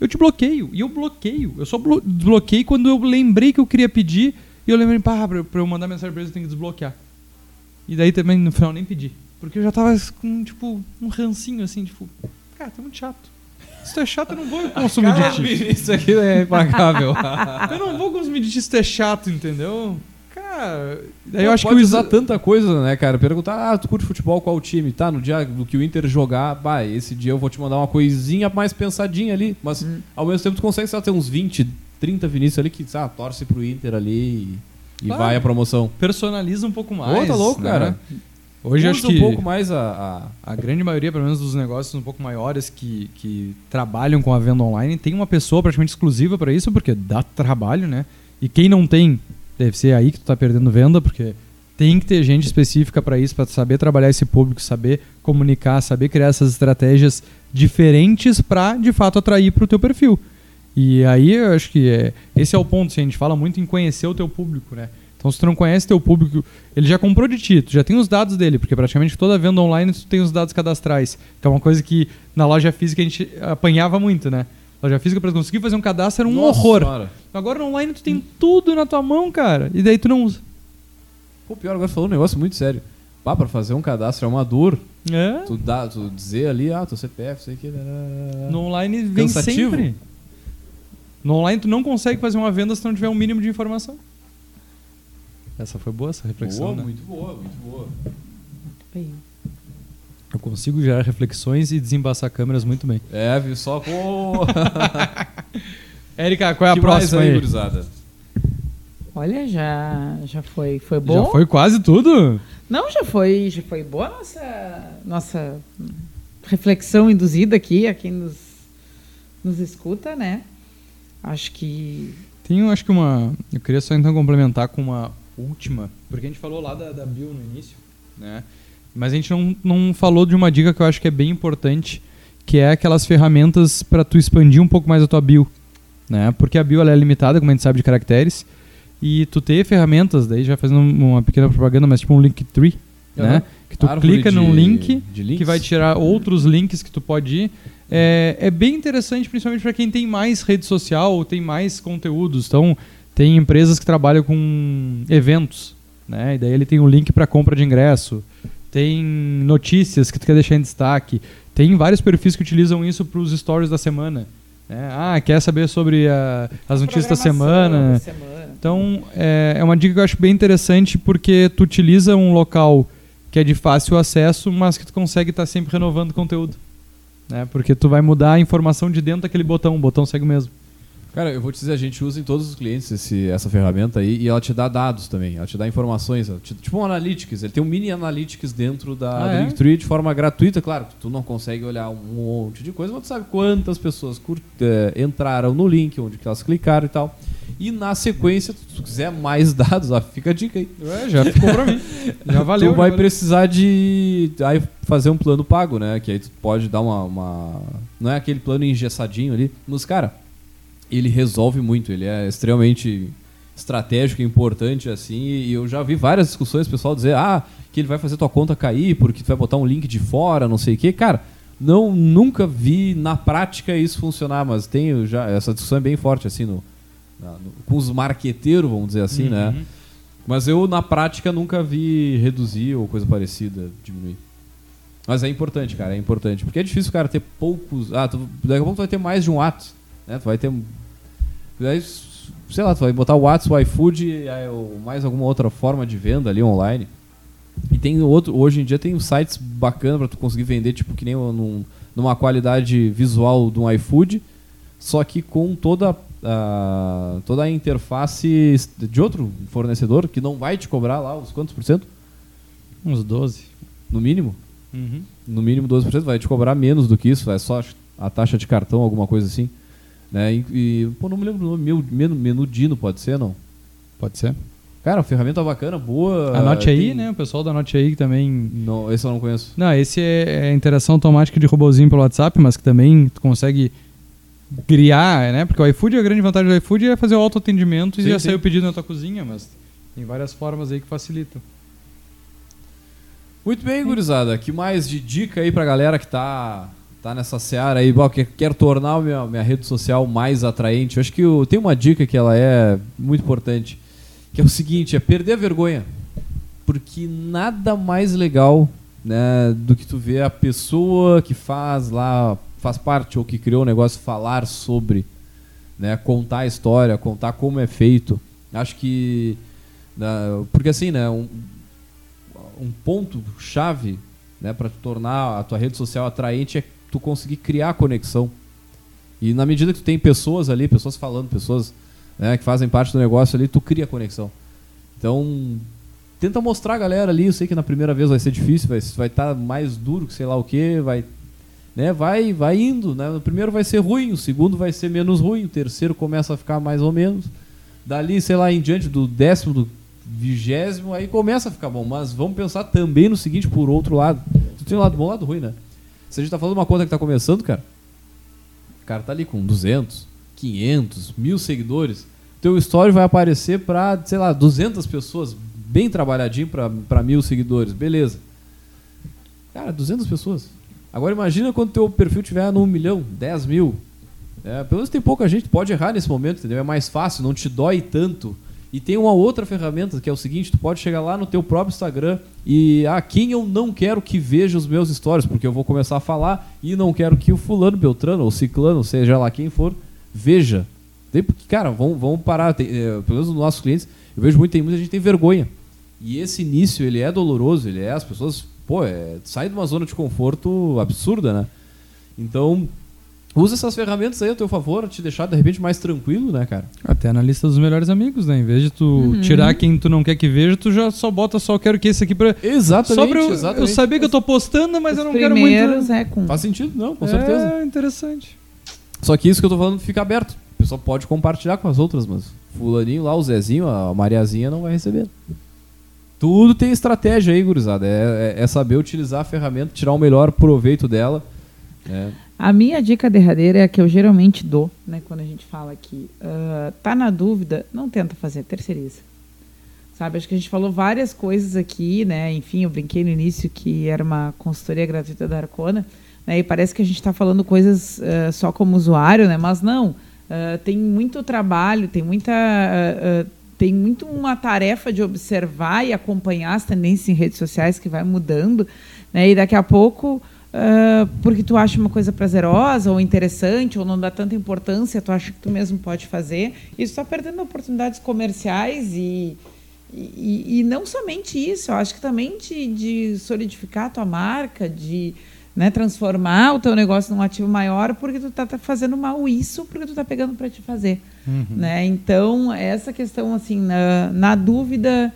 [SPEAKER 3] Eu te bloqueio. E eu bloqueio. Eu só blo desbloqueei quando eu lembrei que eu queria pedir. E eu lembrei, pá, pra, pra eu mandar mensagem pra eles eu tenho que desbloquear. E daí também no final nem pedi. Porque eu já tava com, tipo, um rancinho assim, tipo, cara, tá muito chato. Se tu é chato, eu não vou consumir de ti.
[SPEAKER 1] Isso aqui é impagável. (laughs)
[SPEAKER 3] Eu não vou consumir de ti se tu é chato, entendeu? Cara, daí eu acho que
[SPEAKER 1] pode usar tanta coisa, né, cara? Perguntar, ah, tu curte futebol, qual time? Tá, no dia do que o Inter jogar, bah, esse dia eu vou te mandar uma coisinha mais pensadinha ali. Mas ao mesmo tempo tu consegue, sei lá, ter uns 20, 30 Vinícius ali que, sabe, torce pro Inter ali e,
[SPEAKER 3] Claro.
[SPEAKER 1] vai a promoção.
[SPEAKER 3] personaliza um pouco mais.
[SPEAKER 1] Ô, tá louco,
[SPEAKER 3] né?
[SPEAKER 1] cara.
[SPEAKER 3] Hoje eu
[SPEAKER 1] Usa
[SPEAKER 3] acho que
[SPEAKER 1] um pouco mais a... a-
[SPEAKER 3] a grande maioria, pelo menos dos negócios um pouco maiores que, que trabalham com a venda online, tem uma pessoa praticamente exclusiva para isso, porque dá trabalho, né? E quem não tem, deve ser aí que tu tá perdendo venda, porque tem que ter gente específica para isso, para saber trabalhar esse público, saber comunicar, saber criar essas estratégias diferentes para de fato atrair para o teu perfil. E aí eu acho que é, esse é o ponto, assim, a gente fala muito em conhecer o teu público, né? Então se tu não conhece teu público, ele já comprou de ti, tu já tem os dados dele, porque praticamente toda venda online tu tem os dados cadastrais, que é uma coisa que na loja física a gente apanhava muito, né? Loja física para conseguir fazer um cadastro era um
[SPEAKER 1] Nossa
[SPEAKER 3] horror.
[SPEAKER 1] senhora.
[SPEAKER 3] Agora online tu tem tudo na tua mão, cara, e daí tu não usa.
[SPEAKER 1] Pô, pior, agora falou um negócio muito sério. Pá, pra fazer um cadastro é uma dor.
[SPEAKER 3] É?
[SPEAKER 1] Tu, dá, tu dizer ali, ah, teu CPF, isso aqui... né,
[SPEAKER 3] No online vem
[SPEAKER 1] Cansativo.
[SPEAKER 3] sempre. No online tu não consegue fazer uma venda se não tiver um mínimo de informação. Essa foi boa essa reflexão,
[SPEAKER 1] Boa,
[SPEAKER 3] né?
[SPEAKER 1] muito boa, muito boa.
[SPEAKER 2] Bem,
[SPEAKER 3] Eu consigo gerar reflexões e desembaçar câmeras muito bem.
[SPEAKER 1] É, viu só, pô... (laughs)
[SPEAKER 3] Érica, qual é a
[SPEAKER 1] que mais
[SPEAKER 3] próxima
[SPEAKER 1] aí,
[SPEAKER 3] aí?
[SPEAKER 1] gurizada?
[SPEAKER 2] Olha, já, já foi, foi bom.
[SPEAKER 3] Já foi quase tudo?
[SPEAKER 2] Não, já foi, já foi boa a nossa, nossa reflexão induzida aqui, a quem nos, nos escuta, né? Acho que.
[SPEAKER 3] Tem, acho que uma. Eu queria só então complementar com uma última, porque a gente falou lá da, da Bill no início, né? Mas a gente não, não falou de uma dica que eu acho que é bem importante, que é aquelas ferramentas para tu expandir um pouco mais a tua bio, né? Porque a bio ela é limitada, como a gente sabe, de caracteres, e tu ter ferramentas, daí já fazendo uma pequena propaganda, mas tipo um Linktree, né?
[SPEAKER 1] Aham.
[SPEAKER 3] Que tu
[SPEAKER 1] Árvore
[SPEAKER 3] clica
[SPEAKER 1] de-
[SPEAKER 3] num link que vai tirar outros links que tu pode ir. É, é bem interessante, principalmente para quem tem mais rede social ou tem mais conteúdos. Então, tem empresas que trabalham com eventos, né? E daí ele tem um link para compra de ingresso. Tem notícias que tu quer deixar em destaque. Tem vários perfis que utilizam isso para os stories da semana. né? Ah, quer saber sobre a- as notícias da semana?
[SPEAKER 2] da semana.
[SPEAKER 3] Então, é, é uma dica que eu acho bem interessante porque tu utiliza um local que é de fácil acesso, mas que tu consegue estar sempre renovando conteúdo. Né? Porque tu vai mudar a informação de dentro daquele botão, o botão segue o mesmo.
[SPEAKER 1] Cara, eu vou te dizer, a gente usa em todos os clientes esse- essa ferramenta aí e ela te dá dados também, ela te dá informações, te- tipo um Analytics, ele tem um mini Analytics dentro da
[SPEAKER 3] Ah,
[SPEAKER 1] do
[SPEAKER 3] é?
[SPEAKER 1] Linktree de forma gratuita, claro, tu não consegue olhar um monte de coisa, mas tu sabe quantas pessoas cur- eh, entraram no link, onde que elas clicaram e tal. E na sequência, se tu quiser mais (laughs) dados, ó, fica a dica aí.
[SPEAKER 3] Ué, já ficou pra mim. (laughs) Já valeu.
[SPEAKER 1] tu vai
[SPEAKER 3] valeu.
[SPEAKER 1] precisar de aí fazer um plano pago, né? Que aí tu pode dar uma, uma- não é aquele plano engessadinho ali, mas cara, ele resolve muito, ele é extremamente estratégico e importante assim, e eu já vi várias discussões o pessoal dizer: "Ah, que ele vai fazer tua conta cair porque tu vai botar um link de fora, não sei o quê". Cara, não nunca vi na prática isso funcionar, mas tem já essa discussão é bem forte assim no- com os marqueteiros, vamos dizer assim, né?
[SPEAKER 3] Uhum.
[SPEAKER 1] Mas eu, na prática, nunca vi reduzir ou coisa parecida, diminuir. Mas é importante, cara, é importante. Porque é difícil cara ter poucos. Ah, tu, daqui a pouco tu vai ter mais de um ato. Né? Tu vai ter. Daí, sei lá, tu vai botar o WhatsApp, o iFood ou mais alguma outra forma de venda ali online. E tem outro. Hoje em dia tem sites bacanas pra tu conseguir vender, tipo, que nem num, numa qualidade visual de um iFood, só que com toda a, toda a interface de outro fornecedor que não vai te cobrar lá os quantos por cento?
[SPEAKER 3] Uns 12.
[SPEAKER 1] No mínimo?
[SPEAKER 3] Uhum.
[SPEAKER 1] No mínimo 12%, vai te cobrar menos do que isso, é só a taxa de cartão, alguma coisa assim. Né? E, e, pô, não me lembro o nome, menu, menu Dino pode ser, não?
[SPEAKER 3] Pode ser.
[SPEAKER 1] Cara, ferramenta bacana, boa.
[SPEAKER 3] Anote aí,
[SPEAKER 1] tem-
[SPEAKER 3] né? O pessoal da Anote aí que também.
[SPEAKER 1] Não, esse eu não conheço.
[SPEAKER 3] Não, esse é, é a interação automática de robozinho pelo WhatsApp, mas que também tu consegue criar, né? Porque o iFood, a grande vantagem do iFood é fazer o autoatendimento e já sair o pedido na tua cozinha, mas tem várias formas aí que facilitam.
[SPEAKER 1] Muito bem, gurizada. Que mais de dica aí pra galera que tá, tá nessa seara aí, bom, que quer tornar a minha, minha rede social mais atraente? Eu acho que eu, tem uma dica que ela é muito importante, que é o seguinte, é perder a vergonha. Porque nada mais legal né, do que tu ver a pessoa que faz lá, faz parte ou que criou o negócio falar sobre, né, contar a história, contar como é feito. Acho que... né, porque assim, né, um, um ponto chave né, para tornar a tua rede social atraente é tu conseguir criar conexão. E na medida que tu tem pessoas ali, pessoas falando, pessoas né, que fazem parte do negócio ali, tu cria conexão. Então, tenta mostrar a galera ali, eu sei que na primeira vez vai ser difícil, vai vai estar mais duro que sei lá o que, vai né, vai vai indo, né? O primeiro vai ser ruim, o segundo vai ser menos ruim, o terceiro começa a ficar mais ou menos. Dali, sei lá, em diante do décimo, do vigésimo, aí começa a ficar bom. Mas vamos pensar também no seguinte, por outro lado. Tu tem um lado bom um lado ruim, né? Se a gente tá falando de uma conta que tá começando, cara, o cara tá ali com 200, 500, mil seguidores, teu story vai aparecer pra, sei lá, 200 pessoas, bem trabalhadinho pra, pra mil seguidores, beleza. Cara, 200 pessoas. Agora imagina quando teu perfil tiver no 1 milhão, 10 mil. É, pelo menos tem pouca gente, pode errar nesse momento, entendeu? É mais fácil, não te dói tanto. E tem uma outra ferramenta que é o seguinte, tu pode chegar lá no teu próprio Instagram e ah, quem eu não quero que veja os meus stories, porque eu vou começar a falar e não quero que o fulano, beltrano ou ciclano, seja lá quem for, veja. Porque, cara, vamos, vamos parar, tem, é, pelo menos nos nossos clientes, eu vejo muito, tem muita gente tem vergonha. E esse início, ele é doloroso, ele é, as pessoas, pô, é, sai de uma zona de conforto absurda, né? Então, usa essas ferramentas aí a teu favor, te deixar de repente mais tranquilo, né, cara?
[SPEAKER 3] Até na lista dos melhores amigos, né? Em vez de tu
[SPEAKER 2] Uhum.
[SPEAKER 3] tirar quem tu não quer que veja, tu já só bota só quero que esse aqui pra.
[SPEAKER 1] Exatamente,
[SPEAKER 3] só pra eu, eu
[SPEAKER 1] exatamente.
[SPEAKER 3] saber que eu tô postando, mas
[SPEAKER 2] Os
[SPEAKER 3] eu não quero muito.
[SPEAKER 2] é com
[SPEAKER 1] Faz sentido, não, com
[SPEAKER 3] é,
[SPEAKER 1] certeza.
[SPEAKER 3] interessante.
[SPEAKER 1] Só que isso que eu tô falando fica aberto. O pessoal pode compartilhar com as outras, mas fulaninho lá, o Zezinho, a Mariazinha não vai receber. Tudo tem estratégia aí, gurizada. É, é- é saber utilizar a ferramenta, tirar o melhor proveito dela. né?
[SPEAKER 2] A minha dica derradeira é a que eu geralmente dou, né, quando a gente fala aqui. Ah, tá na dúvida, não tenta fazer, terceiriza. Sabe, acho que a gente falou várias coisas aqui, né? Enfim, eu brinquei no início que era uma consultoria gratuita da Arcona, né? E parece que a gente está falando coisas ah, só como usuário, né? Mas não. Ah, tem muito trabalho, tem muita. Tem muito uma tarefa de observar e acompanhar as tendências em redes sociais que vai mudando, né? E daqui a pouco ah, porque tu acha uma coisa prazerosa ou interessante ou não dá tanta importância, tu acha que tu mesmo pode fazer, isso está perdendo oportunidades comerciais e, e, e não somente isso, eu acho que também de, de solidificar a tua marca, de né, transformar o teu negócio num ativo maior, porque tu tá, tá fazendo mal isso, porque tu tá pegando para te fazer. Né? Então, essa questão, assim, na, na dúvida,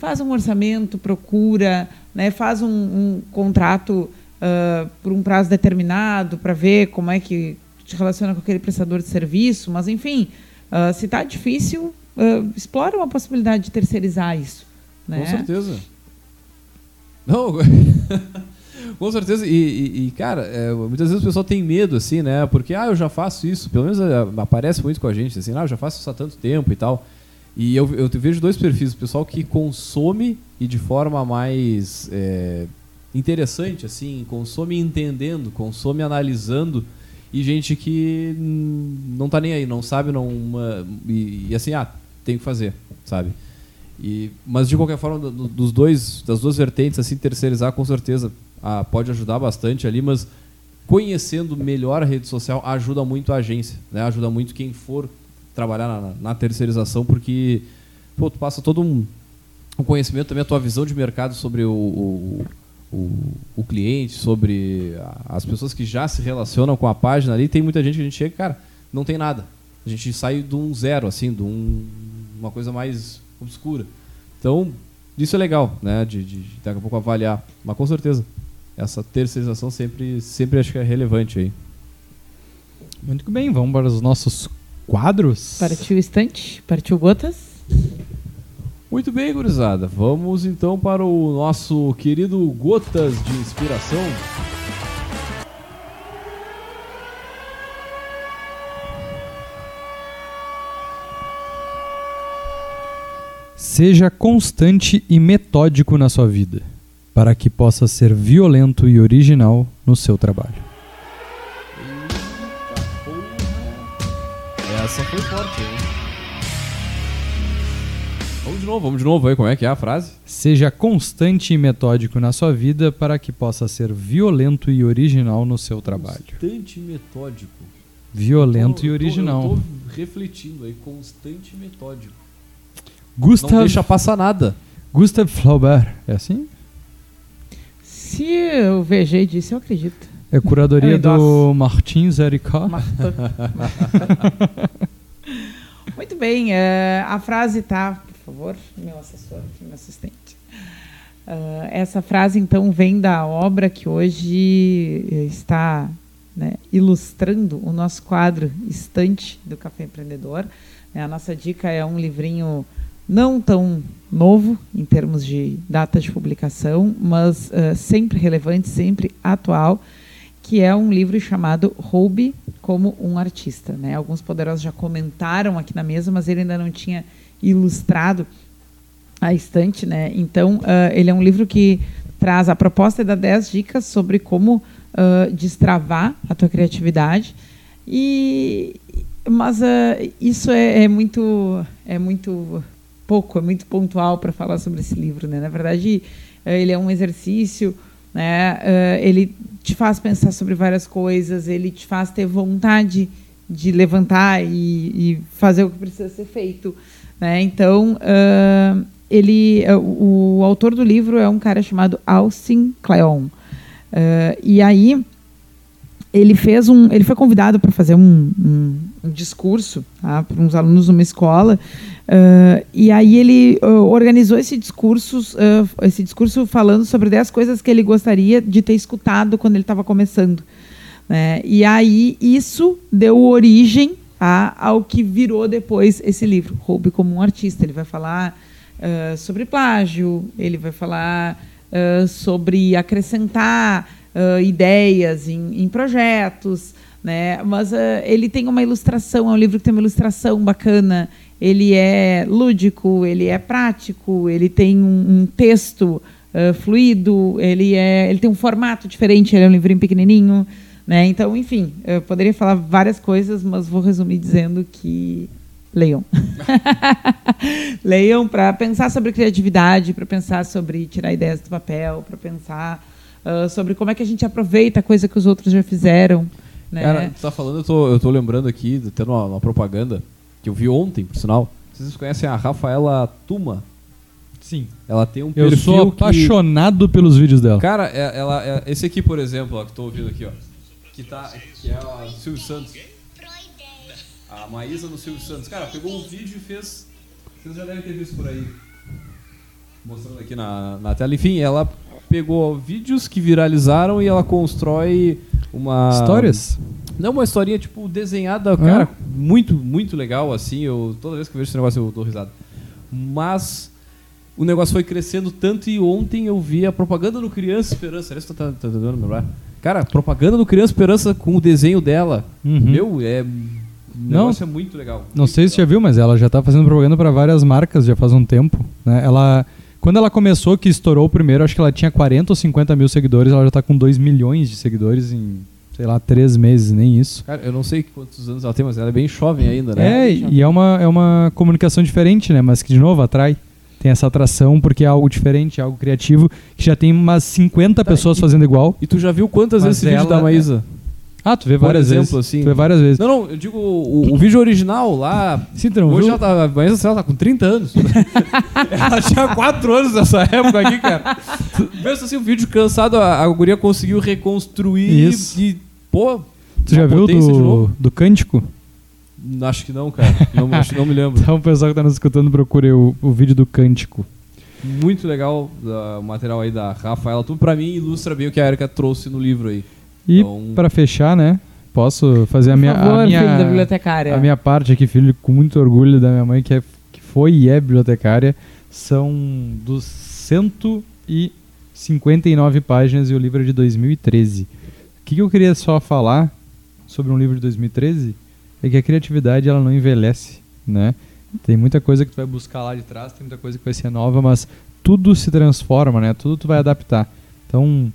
[SPEAKER 2] faz um orçamento, procura, né, faz um, um contrato ah, por um prazo determinado para ver como é que te relaciona com aquele prestador de serviço, mas enfim, ah, se está difícil, ah, explora uma possibilidade de terceirizar isso. Né?
[SPEAKER 1] Com certeza. Não, (laughs) com certeza. E, e- e, cara, é, muitas vezes o pessoal tem medo, assim, né? Porque, ah, eu já faço isso. Pelo menos é, aparece muito com a gente, assim, ah, eu já faço isso há tanto tempo e tal. E eu, eu vejo dois perfis. O pessoal que consome e de forma mais é, interessante, assim, consome entendendo, consome analisando. E gente que não tá nem aí, não sabe, não. uma- e, e assim, ah, tem que fazer, sabe? E, mas de qualquer forma, do- dos dois, das duas vertentes, assim, terceirizar com certeza ah, pode ajudar bastante ali, mas conhecendo melhor a rede social ajuda muito a agência, né? Ajuda muito quem for trabalhar na, na terceirização, porque pô, tu passa todo um, um conhecimento também, a tua visão de mercado sobre o, o, o, o cliente, sobre a- as pessoas que já se relacionam com a página ali. Tem muita gente que a gente chega, cara, não tem nada. A gente sai de um zero, assim, de um, uma coisa mais obscura. Então, isso é legal, né? De, de, de daqui a pouco avaliar. Mas com certeza, essa terceirização sempre, sempre acho que é relevante aí.
[SPEAKER 3] Muito bem, vamos para os nossos quadros.
[SPEAKER 2] Partiu estante, partiu gotas.
[SPEAKER 1] Muito bem, gurizada. Vamos então para o nosso querido Gotas de Inspiração.
[SPEAKER 3] Seja constante e metódico na sua vida, para que possa ser violento e original no seu trabalho.
[SPEAKER 1] Eita porra. Essa foi forte, hein? Vamos de novo, vamos de novo aí, como é que é a frase?
[SPEAKER 3] Seja constante e metódico na sua vida, para que possa ser violento e original no seu trabalho.
[SPEAKER 1] Constante e metódico.
[SPEAKER 3] Violento
[SPEAKER 1] Tô-
[SPEAKER 3] e
[SPEAKER 1] eu tô-
[SPEAKER 3] original.
[SPEAKER 1] Eu tô refletindo aí, constante e metódico. Não
[SPEAKER 3] Gustav,
[SPEAKER 1] deixa passar nada.
[SPEAKER 3] Gustav Flaubert, é assim?
[SPEAKER 2] Se o VG disse, eu acredito.
[SPEAKER 3] É curadoria
[SPEAKER 2] Eu
[SPEAKER 3] do. Martins Ericó. (laughs)
[SPEAKER 2] Muito bem, eh, a frase tá, por favor, meu assessor, meu assistente. Ah, essa frase, então, vem da obra que hoje eh, está né, ilustrando o nosso quadro Estante do Café Empreendedor. A nossa dica é um livrinho não tão novo em termos de data de publicação, mas eh, sempre relevante, sempre atual, que é um livro chamado Roube como um artista. Né? Alguns poderosos já comentaram aqui na mesa, mas ele ainda não tinha ilustrado a estante. Né? Então, ah, ele é um livro que traz a proposta dá 10 dicas sobre como ah, destravar a tua criatividade. E, mas ah, isso é, é muito é muito pouco, é muito pontual para falar sobre esse livro. Né? Na verdade, eh, ele é um exercício, né? Eh, ele te faz pensar sobre várias coisas, ele te faz ter vontade de levantar e, e fazer o que precisa ser feito. Né? Então, ah, ele, o, autor do livro é um cara chamado Austin Kleon. Ah, e aí ele fez um, ele foi convidado para fazer um, um, um discurso tá, para uns alunos numa escola ah, e aí ele ah, organizou esse discurso, ah, esse discurso falando sobre 10 coisas que ele gostaria de ter escutado quando ele estava começando. né? E aí isso deu origem a, ao que virou depois esse livro, Roube como um Artista. Ele vai falar sobre plágio, ele vai falar sobre acrescentar ideias em, em projetos, né? Mas ah, ele tem uma ilustração, é um livro que tem uma ilustração bacana. Ele é lúdico, ele é prático, ele tem um, um texto ah, fluido, ele é, ele tem um formato diferente, ele é um livrinho pequenininho, né? Então, enfim, eu poderia falar várias coisas, mas vou resumir dizendo que leiam. (laughs) leiam para pensar sobre criatividade, para pensar sobre tirar ideias do papel, para pensar ah, sobre como é que a gente aproveita a coisa que os outros já fizeram. Né?
[SPEAKER 1] Cara, tu tá falando, eu tô, eu tô lembrando aqui, tendo uma, uma propaganda que eu vi ontem, por sinal. Vocês conhecem a Rafaela Tuma?
[SPEAKER 3] Sim.
[SPEAKER 1] Ela tem um
[SPEAKER 3] Eu
[SPEAKER 1] perfil
[SPEAKER 3] sou
[SPEAKER 1] que-
[SPEAKER 3] apaixonado pelos vídeos dela.
[SPEAKER 1] Cara, é- ela, é- esse aqui, por exemplo, ó, que tô ouvindo aqui, ó. Que, tá, que é a Silvio Santos. A Maísa no Silvio Santos. Cara, pegou um vídeo e fez. Vocês já devem ter visto por aí. Mostrando aqui na, na tela. Enfim, ela pegou vídeos que viralizaram e ela constrói uma.
[SPEAKER 3] Histórias?
[SPEAKER 1] Não, uma historinha, tipo, desenhada, cara, muito, muito legal, assim. Eu, toda vez que eu vejo esse negócio eu dou risada. Mas o negócio foi crescendo tanto e ontem eu vi a propaganda do Criança Esperança. Tu tá, tá dando lembrar? Cara, propaganda do Criança Esperança com o desenho dela.
[SPEAKER 3] Uhum.
[SPEAKER 1] Meu, é.
[SPEAKER 3] Não.
[SPEAKER 1] é muito legal.
[SPEAKER 3] Não
[SPEAKER 1] muito
[SPEAKER 3] sei se você já
[SPEAKER 1] legal.
[SPEAKER 3] viu, mas ela já tá fazendo propaganda para várias marcas já faz um tempo. Né? Ela, quando ela começou, que estourou o primeiro, acho que ela tinha 40 ou 50 mil seguidores, ela já tá com 2 milhões de seguidores em, sei lá, 3 meses, nem isso.
[SPEAKER 1] Cara, eu não sei quantos anos ela tem, mas ela é bem jovem ainda, né?
[SPEAKER 3] É, e é uma, é uma comunicação diferente, né? Mas que, de novo, atrai. Tem essa atração porque é algo diferente, é algo criativo, que já tem umas 50
[SPEAKER 1] Tá,
[SPEAKER 3] pessoas
[SPEAKER 1] e-
[SPEAKER 3] fazendo igual.
[SPEAKER 1] E tu já viu quantas
[SPEAKER 3] Mas
[SPEAKER 1] vezes esse vídeo
[SPEAKER 3] ela-
[SPEAKER 1] da Maísa?
[SPEAKER 3] Ah, tu vê várias
[SPEAKER 1] exemplo,
[SPEAKER 3] vezes.
[SPEAKER 1] assim-
[SPEAKER 3] Tu vê várias vezes.
[SPEAKER 1] Não, não, eu digo o, o vídeo original lá.
[SPEAKER 3] Sim, não
[SPEAKER 1] Hoje
[SPEAKER 3] viu?
[SPEAKER 1] ela tá, a Serra tá com 30 anos. (laughs) ela tinha 4 anos nessa época aqui, cara. Pensa assim, o vídeo cansado, a, a guria conseguiu reconstruir
[SPEAKER 3] Isso.
[SPEAKER 1] e, pô.
[SPEAKER 3] Tu já viu do, do Cântico?
[SPEAKER 1] Acho que não, cara. Não, (laughs) acho que não me lembro.
[SPEAKER 3] Então, o pessoal que tá nos escutando, procure o, o vídeo do Cântico.
[SPEAKER 1] Muito legal ah, o material aí da Rafaela. Tudo pra mim ilustra bem o que a Erika trouxe no livro aí.
[SPEAKER 3] E
[SPEAKER 1] Então-
[SPEAKER 3] pra fechar, né? Posso fazer a minha,
[SPEAKER 2] favor,
[SPEAKER 3] a minha,
[SPEAKER 2] da bibliotecária.
[SPEAKER 3] a minha parte aqui, filho, com muito orgulho da minha mãe, que, é, que foi e é bibliotecária. São dos 159 páginas e o livro é de 2013. O que, que eu queria só falar sobre um livro de 2013 é que a criatividade ela não envelhece, né? Tem muita coisa que tu vai buscar lá de trás, tem muita coisa que vai ser nova, mas tudo se transforma, né? Tudo tu vai adaptar. Então,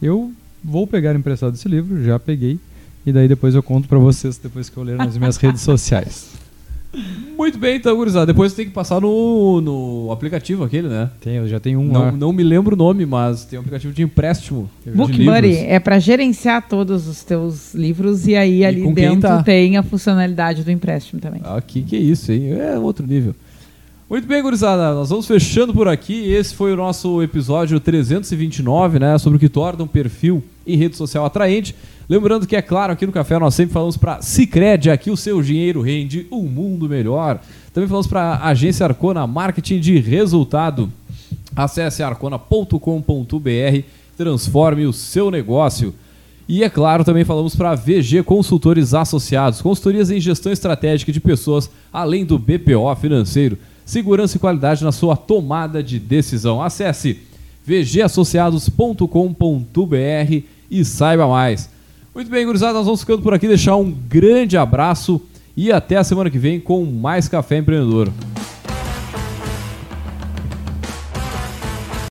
[SPEAKER 3] eu vou pegar emprestado esse livro, já peguei, e daí depois eu conto pra vocês depois que eu ler nas minhas redes sociais. (laughs)
[SPEAKER 1] Muito bem, então, gurizada. Depois tem que passar no, no aplicativo aquele, né?
[SPEAKER 3] Tem, eu já tenho um
[SPEAKER 1] Não,
[SPEAKER 3] lá.
[SPEAKER 1] não me lembro o nome, mas tem um aplicativo de empréstimo de
[SPEAKER 2] Book
[SPEAKER 1] livros.
[SPEAKER 2] Buddy é para gerenciar todos os teus livros e aí ali
[SPEAKER 1] com quem
[SPEAKER 2] dentro
[SPEAKER 1] tá?
[SPEAKER 2] tem a funcionalidade do empréstimo também.
[SPEAKER 1] Ah, que que é isso, hein? É outro nível. Muito bem, gurizada. Nós vamos fechando por aqui. Esse foi o nosso episódio 329, né? Sobre o que torna um perfil em rede social atraente. Lembrando que, é claro, aqui no Café nós sempre falamos para Cicred, aqui o seu dinheiro rende um mundo melhor. Também falamos para a Agência Arcona Marketing de Resultado. Acesse arcona.com.br, transforme o seu negócio. E é claro, também falamos para VG Consultores Associados, consultorias em gestão estratégica de pessoas, além do BPO financeiro, segurança e qualidade na sua tomada de decisão. Acesse vgassociados.com.br e saiba mais. Muito bem, gurizada, nós vamos ficando por aqui, deixar um grande abraço e até a semana que vem com mais Café Empreendedor.